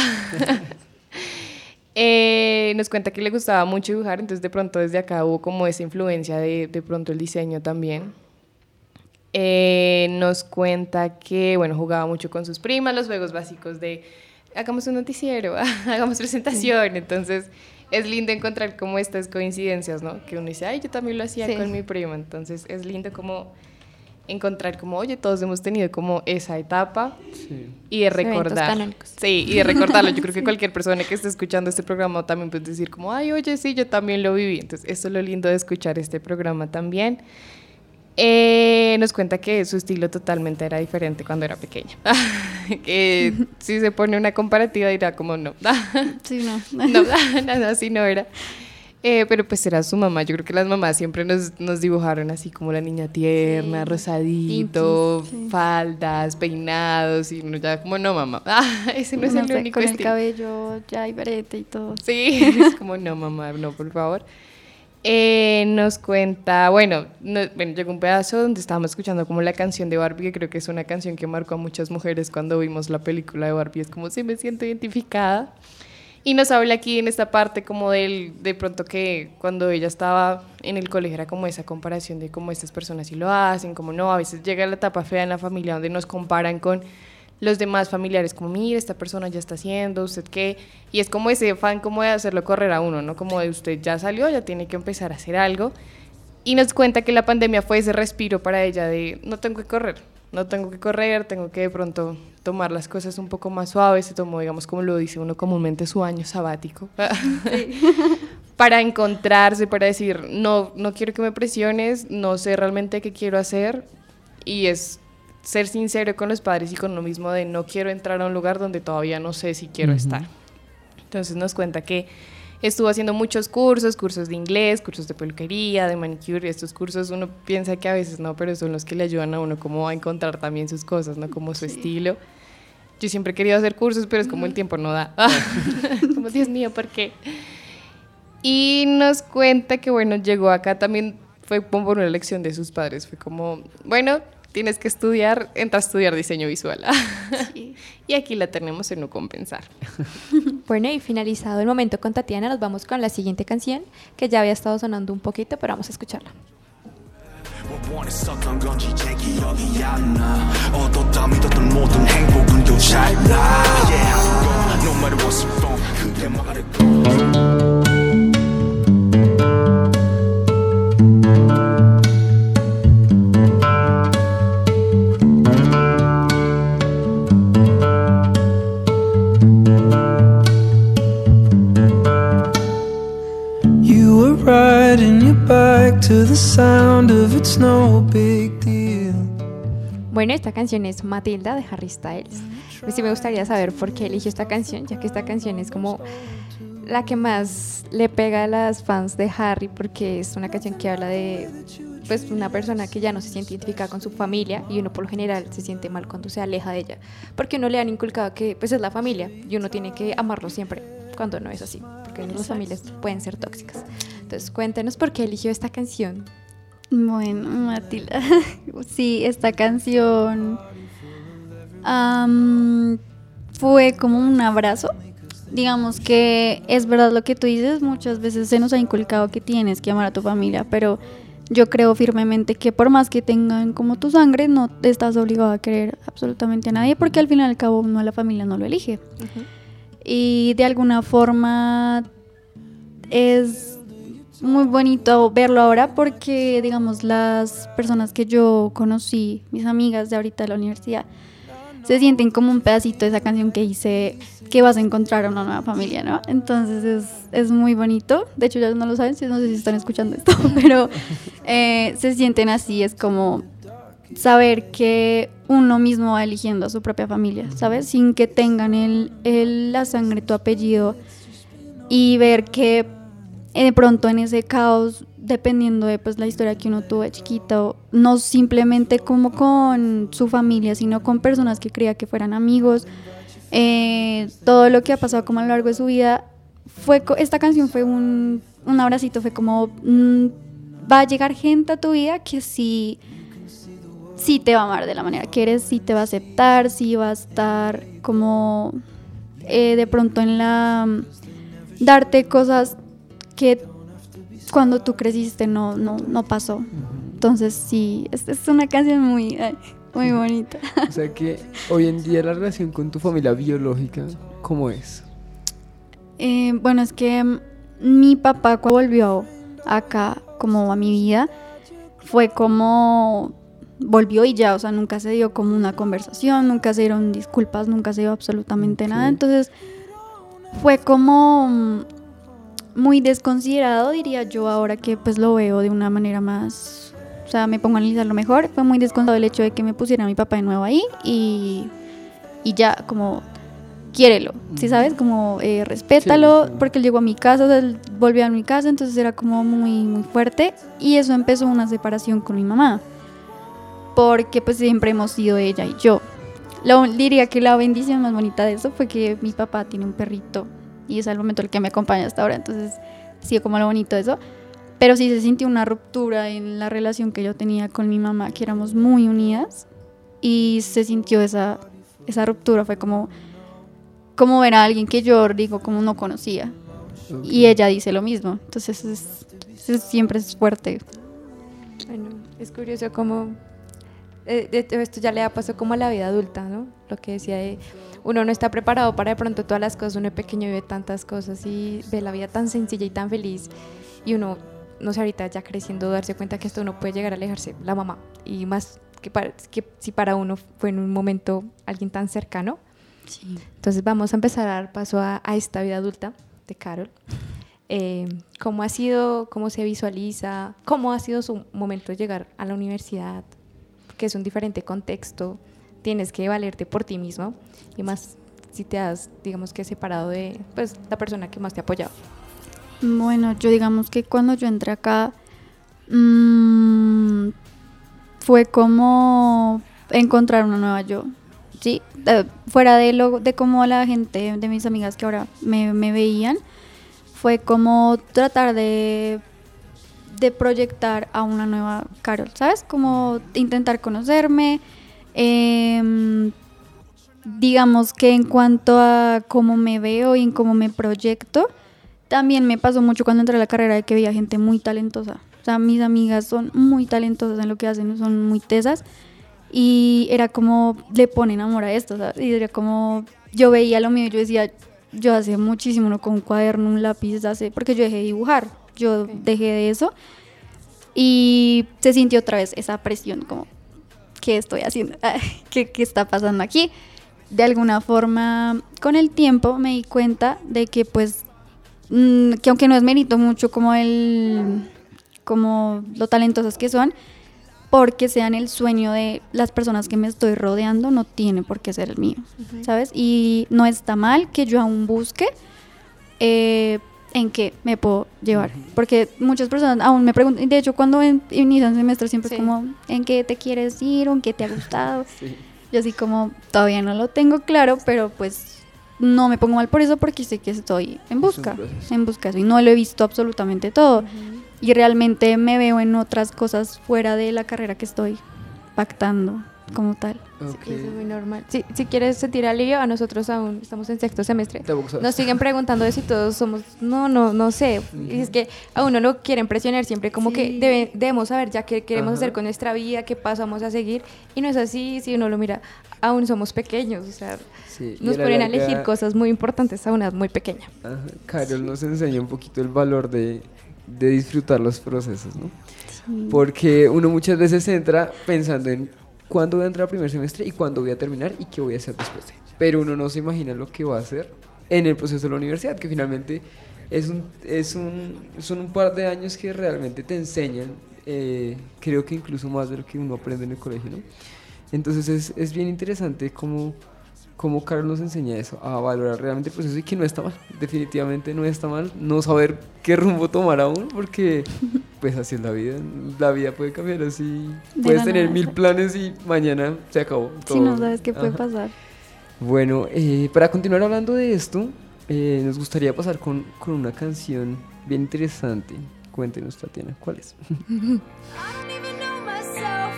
Eh, nos cuenta que le gustaba mucho dibujar, entonces de pronto desde acá hubo como esa influencia de, de pronto el diseño también. Eh, nos cuenta que, bueno, jugaba mucho con sus primas, los juegos básicos de hagamos un noticiero, hagamos presentación, entonces es lindo encontrar como estas coincidencias, ¿no? Que uno dice, ay, yo también lo hacía Sí. con mi prima, entonces es lindo como encontrar como, oye, todos hemos tenido como esa etapa Sí. y de recordar. Sí, y de recordarlo. Yo creo que cualquier persona que esté escuchando este programa también puede decir como, ay, oye, sí, yo también lo viví. Entonces, eso es lo lindo de escuchar este programa también. Eh, nos cuenta que su estilo totalmente era diferente cuando era pequeña. que si se pone una comparativa dirá como, no, Sí, no. no, no, así no era. Eh, pero pues era su mamá. Yo creo que las mamás siempre nos, nos dibujaron así como la niña tierna, Sí. rosadito, sí. faldas, peinados y uno ya como no mamá. Ah, ese no es No el sé, único con el estilo. cabello ya y y todo. Sí, es como no mamá, no por favor. Eh, nos cuenta, bueno, no- bueno, llegó un pedazo donde estábamos escuchando como la canción de Barbie, que creo que es una canción que marcó a muchas mujeres cuando vimos la película de Barbie. Es como, sí, me siento identificada. Y nos habla aquí en esta parte como del, de pronto que cuando ella estaba en el colegio era como esa comparación de cómo estas personas sí lo hacen, como no, a veces llega la etapa fea en la familia donde nos comparan con los demás familiares, como mire, esta persona ya está haciendo, usted qué, y es como ese fan como de hacerlo correr a uno, ¿no? Como de usted ya salió, ya tiene que empezar a hacer algo. Y nos cuenta que la pandemia fue ese respiro para ella de no tengo que correr, no tengo que correr, tengo que de pronto tomar las cosas un poco más suaves, se tomó, digamos, como lo dice uno comúnmente, su año sabático. para encontrarse, para decir, no, no quiero que me presiones, no sé realmente qué quiero hacer, y es ser sincero con los padres y con lo mismo de no quiero entrar a un lugar donde todavía no sé si quiero estar. Entonces nos cuenta que estuvo haciendo muchos cursos, cursos de inglés, cursos de peluquería, de manicure. Estos cursos uno piensa que a veces no, pero son los que le ayudan a uno como a encontrar también sus cosas, ¿no? Como su estilo. Yo siempre he querido hacer cursos, pero es como el tiempo no da. como, Dios mío, ¿por qué? Y nos cuenta que, bueno, llegó acá también, fue como por una elección de sus padres. Fue como, bueno, tienes que estudiar, entra a estudiar diseño visual. Sí. y aquí la tenemos en no compensar. Bueno, y finalizado el momento con Tatiana, nos vamos con la siguiente canción, que ya había estado sonando un poquito, pero vamos a escucharla. Bueno, esta canción es Matilda de Harry Styles. Pues sí me gustaría saber por qué eligió esta canción, ya que esta canción es como la que más le pega a las fans de Harry, porque es una canción que habla de pues una persona que ya no se siente identificada con su familia y uno por lo general se siente mal cuando se aleja de ella, porque uno le han inculcado que pues es la familia y uno tiene que amarlo siempre, cuando no es así, porque las familias pueden ser tóxicas. Entonces cuéntenos por qué eligió esta canción. Bueno, Matilda. sí, esta canción. am, fue como un abrazo. Digamos que es verdad lo que tú dices, muchas veces se nos ha inculcado que tienes que amar a tu familia, pero yo creo firmemente que por más que tengan como tu sangre, no te estás obligado a querer absolutamente a nadie, porque al final y al cabo uno a la familia no lo elige. Y de alguna forma es muy bonito verlo ahora porque, digamos, las personas que yo conocí, mis amigas de ahorita de la universidad, se sienten como un pedacito de esa canción que hice que vas a encontrar una nueva familia, ¿no? Entonces es, es muy bonito. De hecho, ya no lo saben, no sé si están escuchando esto, pero eh, se sienten así. Es como saber que uno mismo va eligiendo a su propia familia, ¿sabes? Sin que tengan el, la sangre, tu apellido y ver que eh, de pronto en ese caos, dependiendo de pues la historia que uno tuvo de chiquito, no simplemente como con su familia, sino con personas que creía que fueran amigos, eh, todo lo que ha pasado como a lo largo de su vida, fue esta canción fue un, un abracito, fue como mm, va a llegar gente a tu vida que sí sí te va a amar de la manera que eres, sí te va a aceptar, sí va a estar como eh, de pronto en la darte cosas que cuando tú creciste no, no, no pasó. Entonces sí, es, es una canción muy, ay, muy bonita. O sea que hoy en día la relación con tu familia biológica, ¿cómo es? Eh, bueno, es que mm, mi papá cuando volvió acá como a mi vida, fue como volvió y ya, o sea, nunca se dio como una conversación, nunca se dieron disculpas, nunca se dio absolutamente nada. Entonces fue como mm, muy desconsiderado, diría yo, ahora que pues lo veo de una manera más, o sea, me pongo a analizarlo mejor. Fue muy desconsiderado el hecho de que me pusiera mi papá de nuevo ahí y, y ya, como quiérelo, ¿sí sabes? Como eh, respétalo, Sí, sí. porque él llegó a mi casa, o sea, él volvió a mi casa, entonces era como muy, muy fuerte y eso empezó una separación con mi mamá, porque pues siempre hemos sido ella y yo. Lo, diría que la bendición más bonita de eso fue que mi papá tiene un perrito y es el momento el que me acompaña hasta ahora, entonces sí, como lo bonito de eso. Pero sí se sintió una ruptura en la relación que yo tenía con mi mamá, que éramos muy unidas y se sintió esa, esa ruptura, fue como, como ver a alguien que yo digo como no conocía y ella dice lo mismo, entonces es, es- siempre es fuerte. Bueno, es curioso cómo eh, esto ya le ha pasado como a la vida adulta, ¿no? Lo que decía de uno no está preparado para de pronto todas las cosas, uno de pequeño ve tantas cosas y ve la vida tan sencilla y tan feliz y uno, no sé, ahorita ya creciendo darse cuenta que esto uno puede llegar a alejarse, la mamá, y más que, para, que si para uno fue en un momento alguien tan cercano. Entonces vamos a empezar a dar paso a, a esta vida adulta de Carol. Eh, ¿Cómo ha sido, cómo se visualiza, cómo ha sido su momento de llegar a la universidad? Que es un diferente contexto, tienes que valerte por ti mismo y más si te has, digamos que separado de pues, la persona que más te ha apoyado. Bueno, yo digamos que cuando yo entré acá mm, fue como encontrar una nueva yo. Sí, Eh, fuera de lo de cómo la gente de mis amigas que ahora me, me veían, fue como tratar de de proyectar a una nueva Carol, ¿sabes? Como intentar conocerme. em, digamos que en cuanto a cómo me veo y en cómo me proyecto, también me pasó mucho cuando entré a la carrera de que veía gente muy talentosa. O sea, mis amigas son muy talentosas en lo que hacen, son muy tesas. Y era como, le ponen amor a esto, ¿sabes? Y era como, yo veía lo mío y yo decía, yo hace muchísimo, no con un cuaderno, un lápiz, hace, porque yo dejé de dibujar, yo dejé de eso. Y se sintió otra vez esa presión, como, ¿qué estoy haciendo? ¿Qué, qué está pasando aquí? De alguna forma, con el tiempo me di cuenta de que pues, mm, que aunque no es mérito mucho como el, como lo talentosas que son, porque sean el sueño de las personas que me estoy rodeando, no tiene por qué ser el mío, ¿sabes? Y no está mal que yo aún busque eh, en qué me puedo llevar, porque muchas personas aún me preguntan, de hecho cuando en- inician semestre siempre Sí. es como, ¿en qué te quieres ir o en qué te ha gustado? Yo así como, todavía no lo tengo claro, pero pues no me pongo mal por eso porque sé que estoy en busca, en busca de eso y no lo he visto absolutamente todo. Y realmente me veo en otras cosas fuera de la carrera que estoy pactando. Como tal. Ok. Sí, eso es muy normal. Si, si quieres sentir alivio, a nosotros aún estamos en sexto semestre. Nos siguen preguntando de si todos somos, no, no, no sé. Y es que a uno lo quieren presionar siempre como que Sí. debe- debemos saber ya qué queremos Ajá. hacer con nuestra vida, qué paso vamos a seguir. Y no es así, si uno lo mira, aún somos pequeños, o sea, Sí, nos ponen a larga- elegir cosas muy importantes a una edad muy pequeña. Ajá, Carol nos enseña un poquito el valor de, de disfrutar los procesos, ¿no? Porque uno muchas veces entra pensando en cuándo voy a entrar al primer semestre y cuándo voy a terminar y qué voy a hacer después. de. Pero uno no se imagina lo que va a hacer en el proceso de la universidad, que finalmente es un, es un, son un par de años que realmente te enseñan, eh, creo que incluso más de lo que uno aprende en el colegio, ¿no? Entonces es, es bien interesante cómo, cómo Carlos nos enseña eso, a valorar realmente el proceso y que no está mal, definitivamente no está mal no saber qué rumbo tomar aún, porque pues así es la vida, la vida puede cambiar así, De puedes tener nada. mil planes y mañana se acabó. Si todo. no sabes qué puede Ajá. pasar. Bueno, eh, para continuar hablando de esto, eh, nos gustaría pasar con, con una canción bien interesante. Cuéntenos, Tatiana, ¿cuál es? I don't even know myself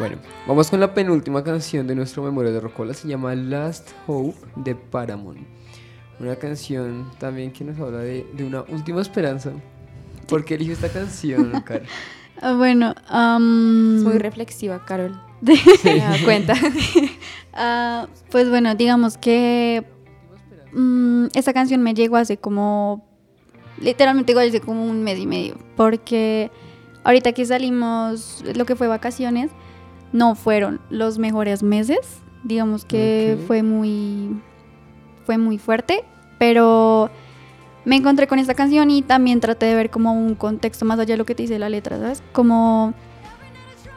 Bueno, vamos con la penúltima canción de nuestro Memoria de Rocola, se llama Last Hope de Paramount. Una canción también que nos habla de, de una última esperanza. ¿Por qué eligió esta canción, Carol? Ah, bueno, am, Es muy reflexiva, Carol. Me he dado cuenta. Ah, pues bueno, digamos que mm, esta canción me llegó hace como, literalmente igual hace como un mes y medio, porque ahorita que salimos, lo que fue vacaciones, no fueron los mejores meses, digamos que fue muy, fue muy fuerte, pero me encontré con esta canción y también traté de ver como un contexto más allá de lo que te dice la letra, ¿sabes? Como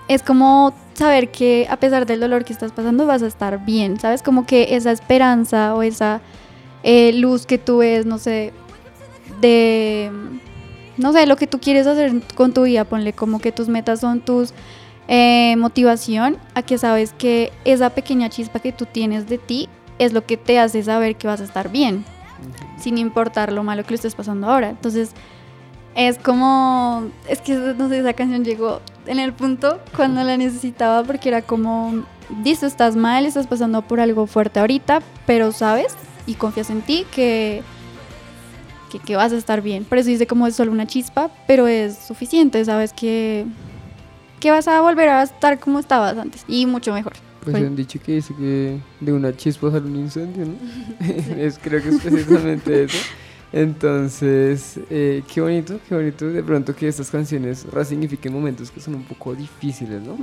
es como saber que a pesar del dolor que estás pasando vas a estar bien, ¿sabes? Como que esa esperanza o esa eh, luz que tú ves, no sé, de, no sé, lo que tú quieres hacer con tu vida, ponle como que tus metas son tus eh, motivación, a que sabes que esa pequeña chispa que tú tienes de ti es lo que te hace saber que vas a estar bien, sin importar lo malo que lo estés pasando ahora. Entonces, es como, es que no sé, esa canción llegó en el punto cuando la necesitaba porque era como, listo, estás mal, estás pasando por algo fuerte ahorita, pero sabes y confías en ti que, que, que vas a estar bien. Por eso dice como es solo una chispa, pero es suficiente, sabes que, que vas a volver a estar como estabas antes y mucho mejor. Pues han dicho que dice que de una chispa sale un incendio, ¿no? es, creo que es precisamente eso. Entonces, eh, qué bonito, qué bonito de pronto que estas canciones resignifiquen momentos que son un poco difíciles, ¿no?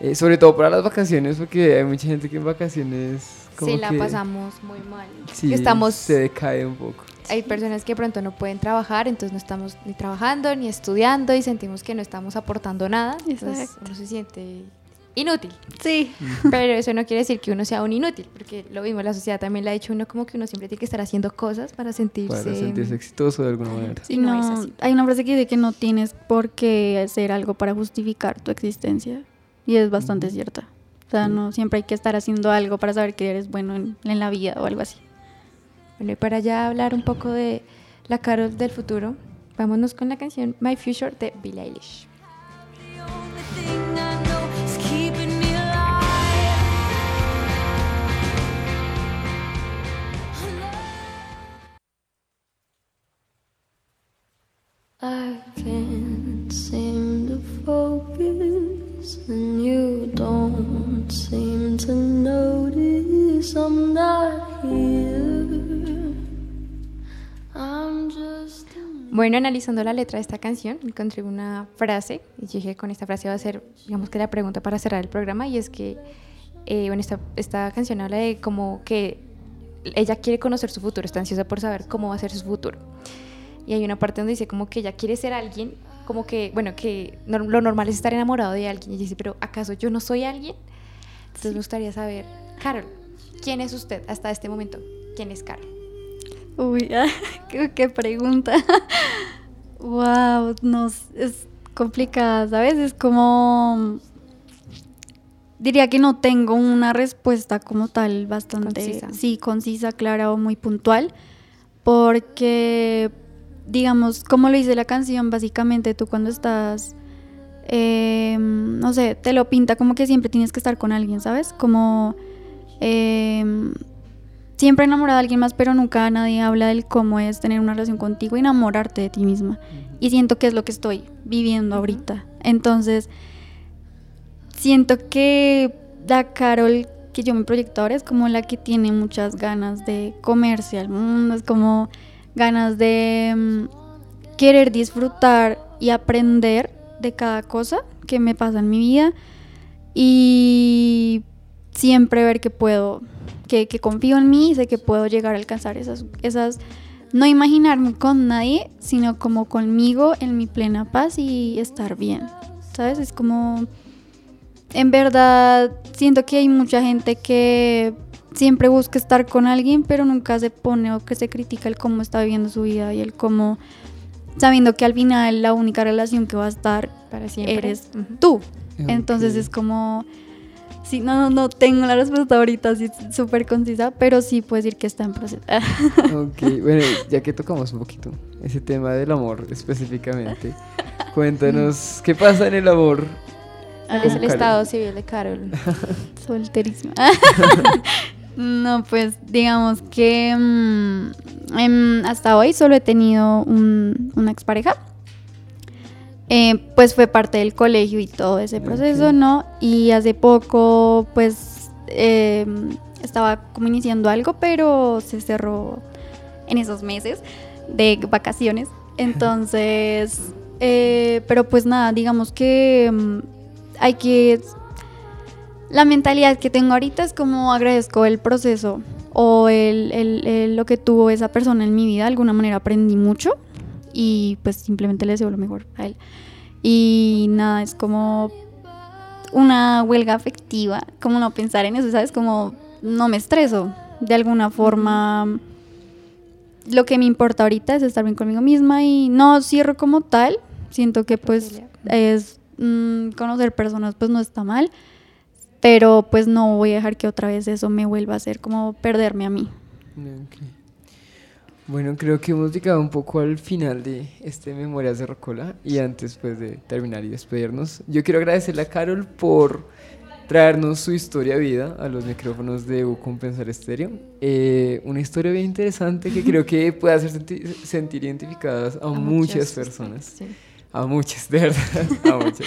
Eh, sobre todo para las vacaciones, porque hay mucha gente que en vacaciones como Sí, la que pasamos muy mal. sí, Estamos se decae un poco. Hay personas que pronto no pueden trabajar, entonces no estamos ni trabajando ni estudiando y sentimos que no estamos aportando nada. Entonces uno se siente inútil. Sí. Pero eso no quiere decir que uno sea un inútil, porque lo mismo, la sociedad también le ha dicho a uno como que uno siempre tiene que estar haciendo cosas para sentirse... Para sentirse exitoso de alguna manera. Sí, no no, es así. hay una frase que dice que no tienes por qué hacer algo para justificar tu existencia. Y es bastante cierta. O sea, no siempre hay que estar haciendo algo para saber que eres bueno en, en la vida o algo así. Bueno, y para ya hablar un poco de la Carol del futuro, vámonos con la canción My Future de Billie Eilish. Bueno, analizando la letra de esta canción, encontré una frase y dije con esta frase va a ser, digamos que la pregunta para cerrar el programa y es que, eh, bueno, esta, esta canción habla de como que ella quiere conocer su futuro, está ansiosa por saber cómo va a ser su futuro. Y hay una parte donde dice como que ella quiere ser alguien como que, bueno, que lo normal es estar enamorado de alguien y dice, pero ¿acaso yo no soy alguien? Entonces me gustaría saber, Carol, ¿quién es usted hasta este momento? ¿Quién es Carol? Uy, qué, pregunta. wow, es complicada, ¿sabes? Es como... Diría que no tengo una respuesta como tal bastante, Concisa. sí, concisa, clara o muy puntual, porque, digamos, como lo dice la canción, básicamente tú cuando estás, eh, no sé, te lo pinta como que siempre tienes que estar con alguien, ¿sabes? Como... em, siempre enamorada de alguien más, pero nunca nadie habla del cómo es tener una relación contigo y enamorarte de ti misma. Y siento que es lo que estoy viviendo ahorita. Entonces, siento que la Carol que yo me proyecto ahora es como la que tiene muchas ganas de comerse al mundo, es como ganas de mm, querer disfrutar y aprender de cada cosa que me pasa en mi vida y siempre ver que puedo, que, que confío en mí y sé que puedo llegar a alcanzar esas, esas, no imaginarme con nadie, sino como conmigo en mi plena paz y estar bien, ¿sabes? Es como, en verdad, siento que hay mucha gente que siempre busca estar con alguien, pero nunca se pone o que se critica el cómo está viviendo su vida y el cómo, sabiendo que al final la única relación que va a estar Para siempre. eres tú. Entonces Ok. es como, sí, no, no, no tengo la respuesta ahorita así súper concisa, pero sí puedo decir que está en proceso. Ok, bueno, ya que tocamos un poquito ese tema del amor específicamente, cuéntanos qué pasa en el amor. ¿Cuál es el Carol. estado civil de Carol? Solterísima. no, pues digamos que mm, em, hasta hoy solo he tenido un- una expareja. Eh, pues fue parte del colegio y todo ese proceso. ¿no? Y hace poco, pues, em, estaba como iniciando algo, pero se cerró en esos meses de vacaciones. Entonces, eh, pero pues nada, digamos que mm, hay que... La mentalidad que tengo ahorita es como agradezco el proceso o el, el- el- lo que tuvo esa persona en mi vida. De alguna manera aprendí mucho y pues simplemente le deseo lo mejor a él. Y nada, es como una huelga afectiva, como no pensar en eso, ¿sabes? Como no me estreso. De alguna forma, lo que me importa ahorita es estar bien conmigo misma y no cierro como tal. Siento que pues es mm, conocer personas pues no está mal, pero pues no voy a dejar que otra vez eso me vuelva a hacer como perderme a mí. Ok. Bueno, creo que hemos llegado un poco al final de este Memorias de Rocola y antes pues de terminar y despedirnos, yo quiero agradecerle a Carol por traernos su historia de vida a los micrófonos de U Compensar Estéreo. Eh, una historia bien interesante que creo que puede hacer senti- sentir identificadas a, muchas, personas. Sí. A muchas, de verdad, a muchas.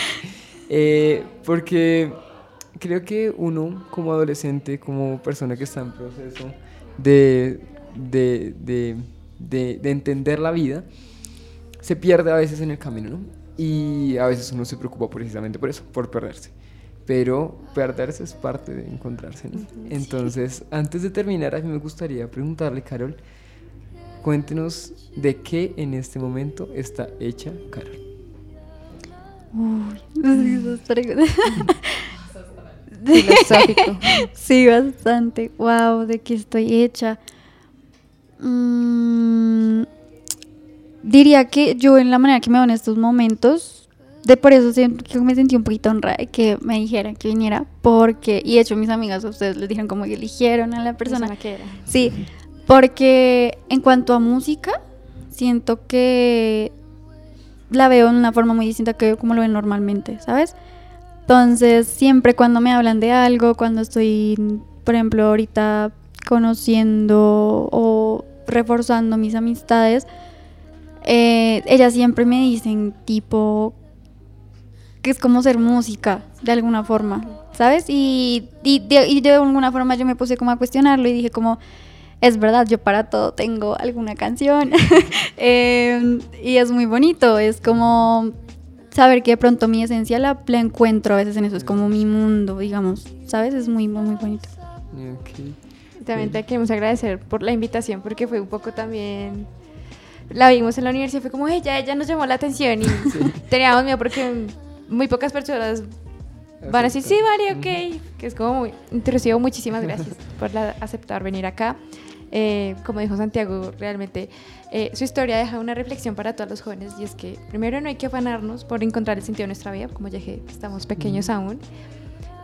Eh, porque creo que uno como adolescente, como persona que está en proceso de, de, de, de- de entender la vida, se pierde a veces en el camino, ¿no? Y a veces uno se preocupa precisamente por eso, por perderse. Pero perderse es parte de encontrarse, ¿no? Entonces, antes de terminar, a mí me gustaría preguntarle, Carol, cuéntenos de qué en este momento está hecha Carol. Uy. Filosófico. Sí, bastante. Wow, ¿de qué estoy hecha? Mm, diría que yo en la manera que me veo en estos momentos, de por eso siento que me sentí un poquito honrada de que me dijeran que viniera, porque, y de hecho mis amigas a ustedes les dijeron como que eligieron a la persona. Persona que era. Sí, porque en cuanto a música, siento que la veo en una forma muy distinta que como lo ven normalmente, ¿sabes? Entonces, siempre cuando me hablan de algo, cuando estoy, por ejemplo, ahorita conociendo o reforzando mis amistades, eh, ellas siempre me dicen tipo que es como ser música, de alguna forma, ¿sabes? Y, de, alguna forma yo me puse como a cuestionarlo y dije como, es verdad, yo para todo tengo alguna canción. Eh, y es muy bonito, es como saber que de pronto mi esencia la, encuentro a veces en eso, es como mi mundo, digamos, ¿sabes? Es muy, muy, muy bonito. Ok. También te queremos agradecer por la invitación porque fue un poco también la vimos en la universidad, fue como, ella, ella nos llamó la atención y teníamos miedo porque muy pocas personas van a decir, sí, María, ok, que es como muy intrusivo. Muchísimas gracias por la- aceptar venir acá. Eh, como dijo Santiago, realmente eh, su historia deja una reflexión para todos los jóvenes y es que primero no hay que afanarnos por encontrar el sentido de nuestra vida, como ya dije, estamos pequeños aún,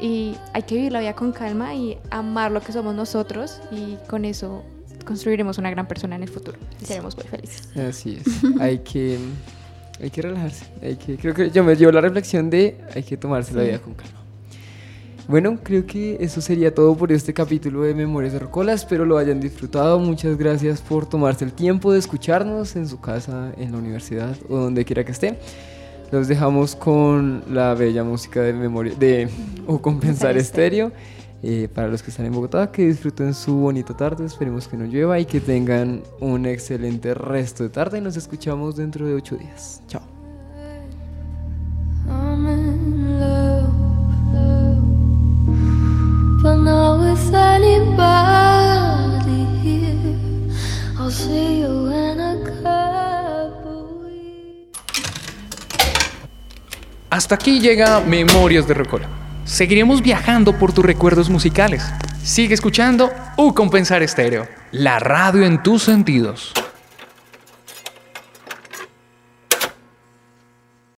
y hay que vivir la vida con calma y amar lo que somos nosotros y con eso construiremos una gran persona en el futuro y seremos muy felices. Así es. hay que hay que relajarse. Hay que, creo que yo me llevo la reflexión de hay que tomarse la vida con calma. Bueno, creo que eso sería todo por este capítulo de Memorias de Rocola. Espero lo hayan disfrutado. Muchas gracias por tomarse el tiempo de escucharnos en su casa, en la universidad o donde quiera que esté. Los dejamos con la bella música de memoria de O Compensar Estéreo. Eh, para los que están en Bogotá, que disfruten su bonita tarde. Esperemos que no llueva y que tengan un excelente resto de tarde. Nos escuchamos dentro de ocho días. Chao. I'll see you in a couple Hasta aquí llega Memorias de Rocola. Seguiremos viajando por tus recuerdos musicales. Sigue escuchando U Compensar Estéreo, la radio en tus sentidos.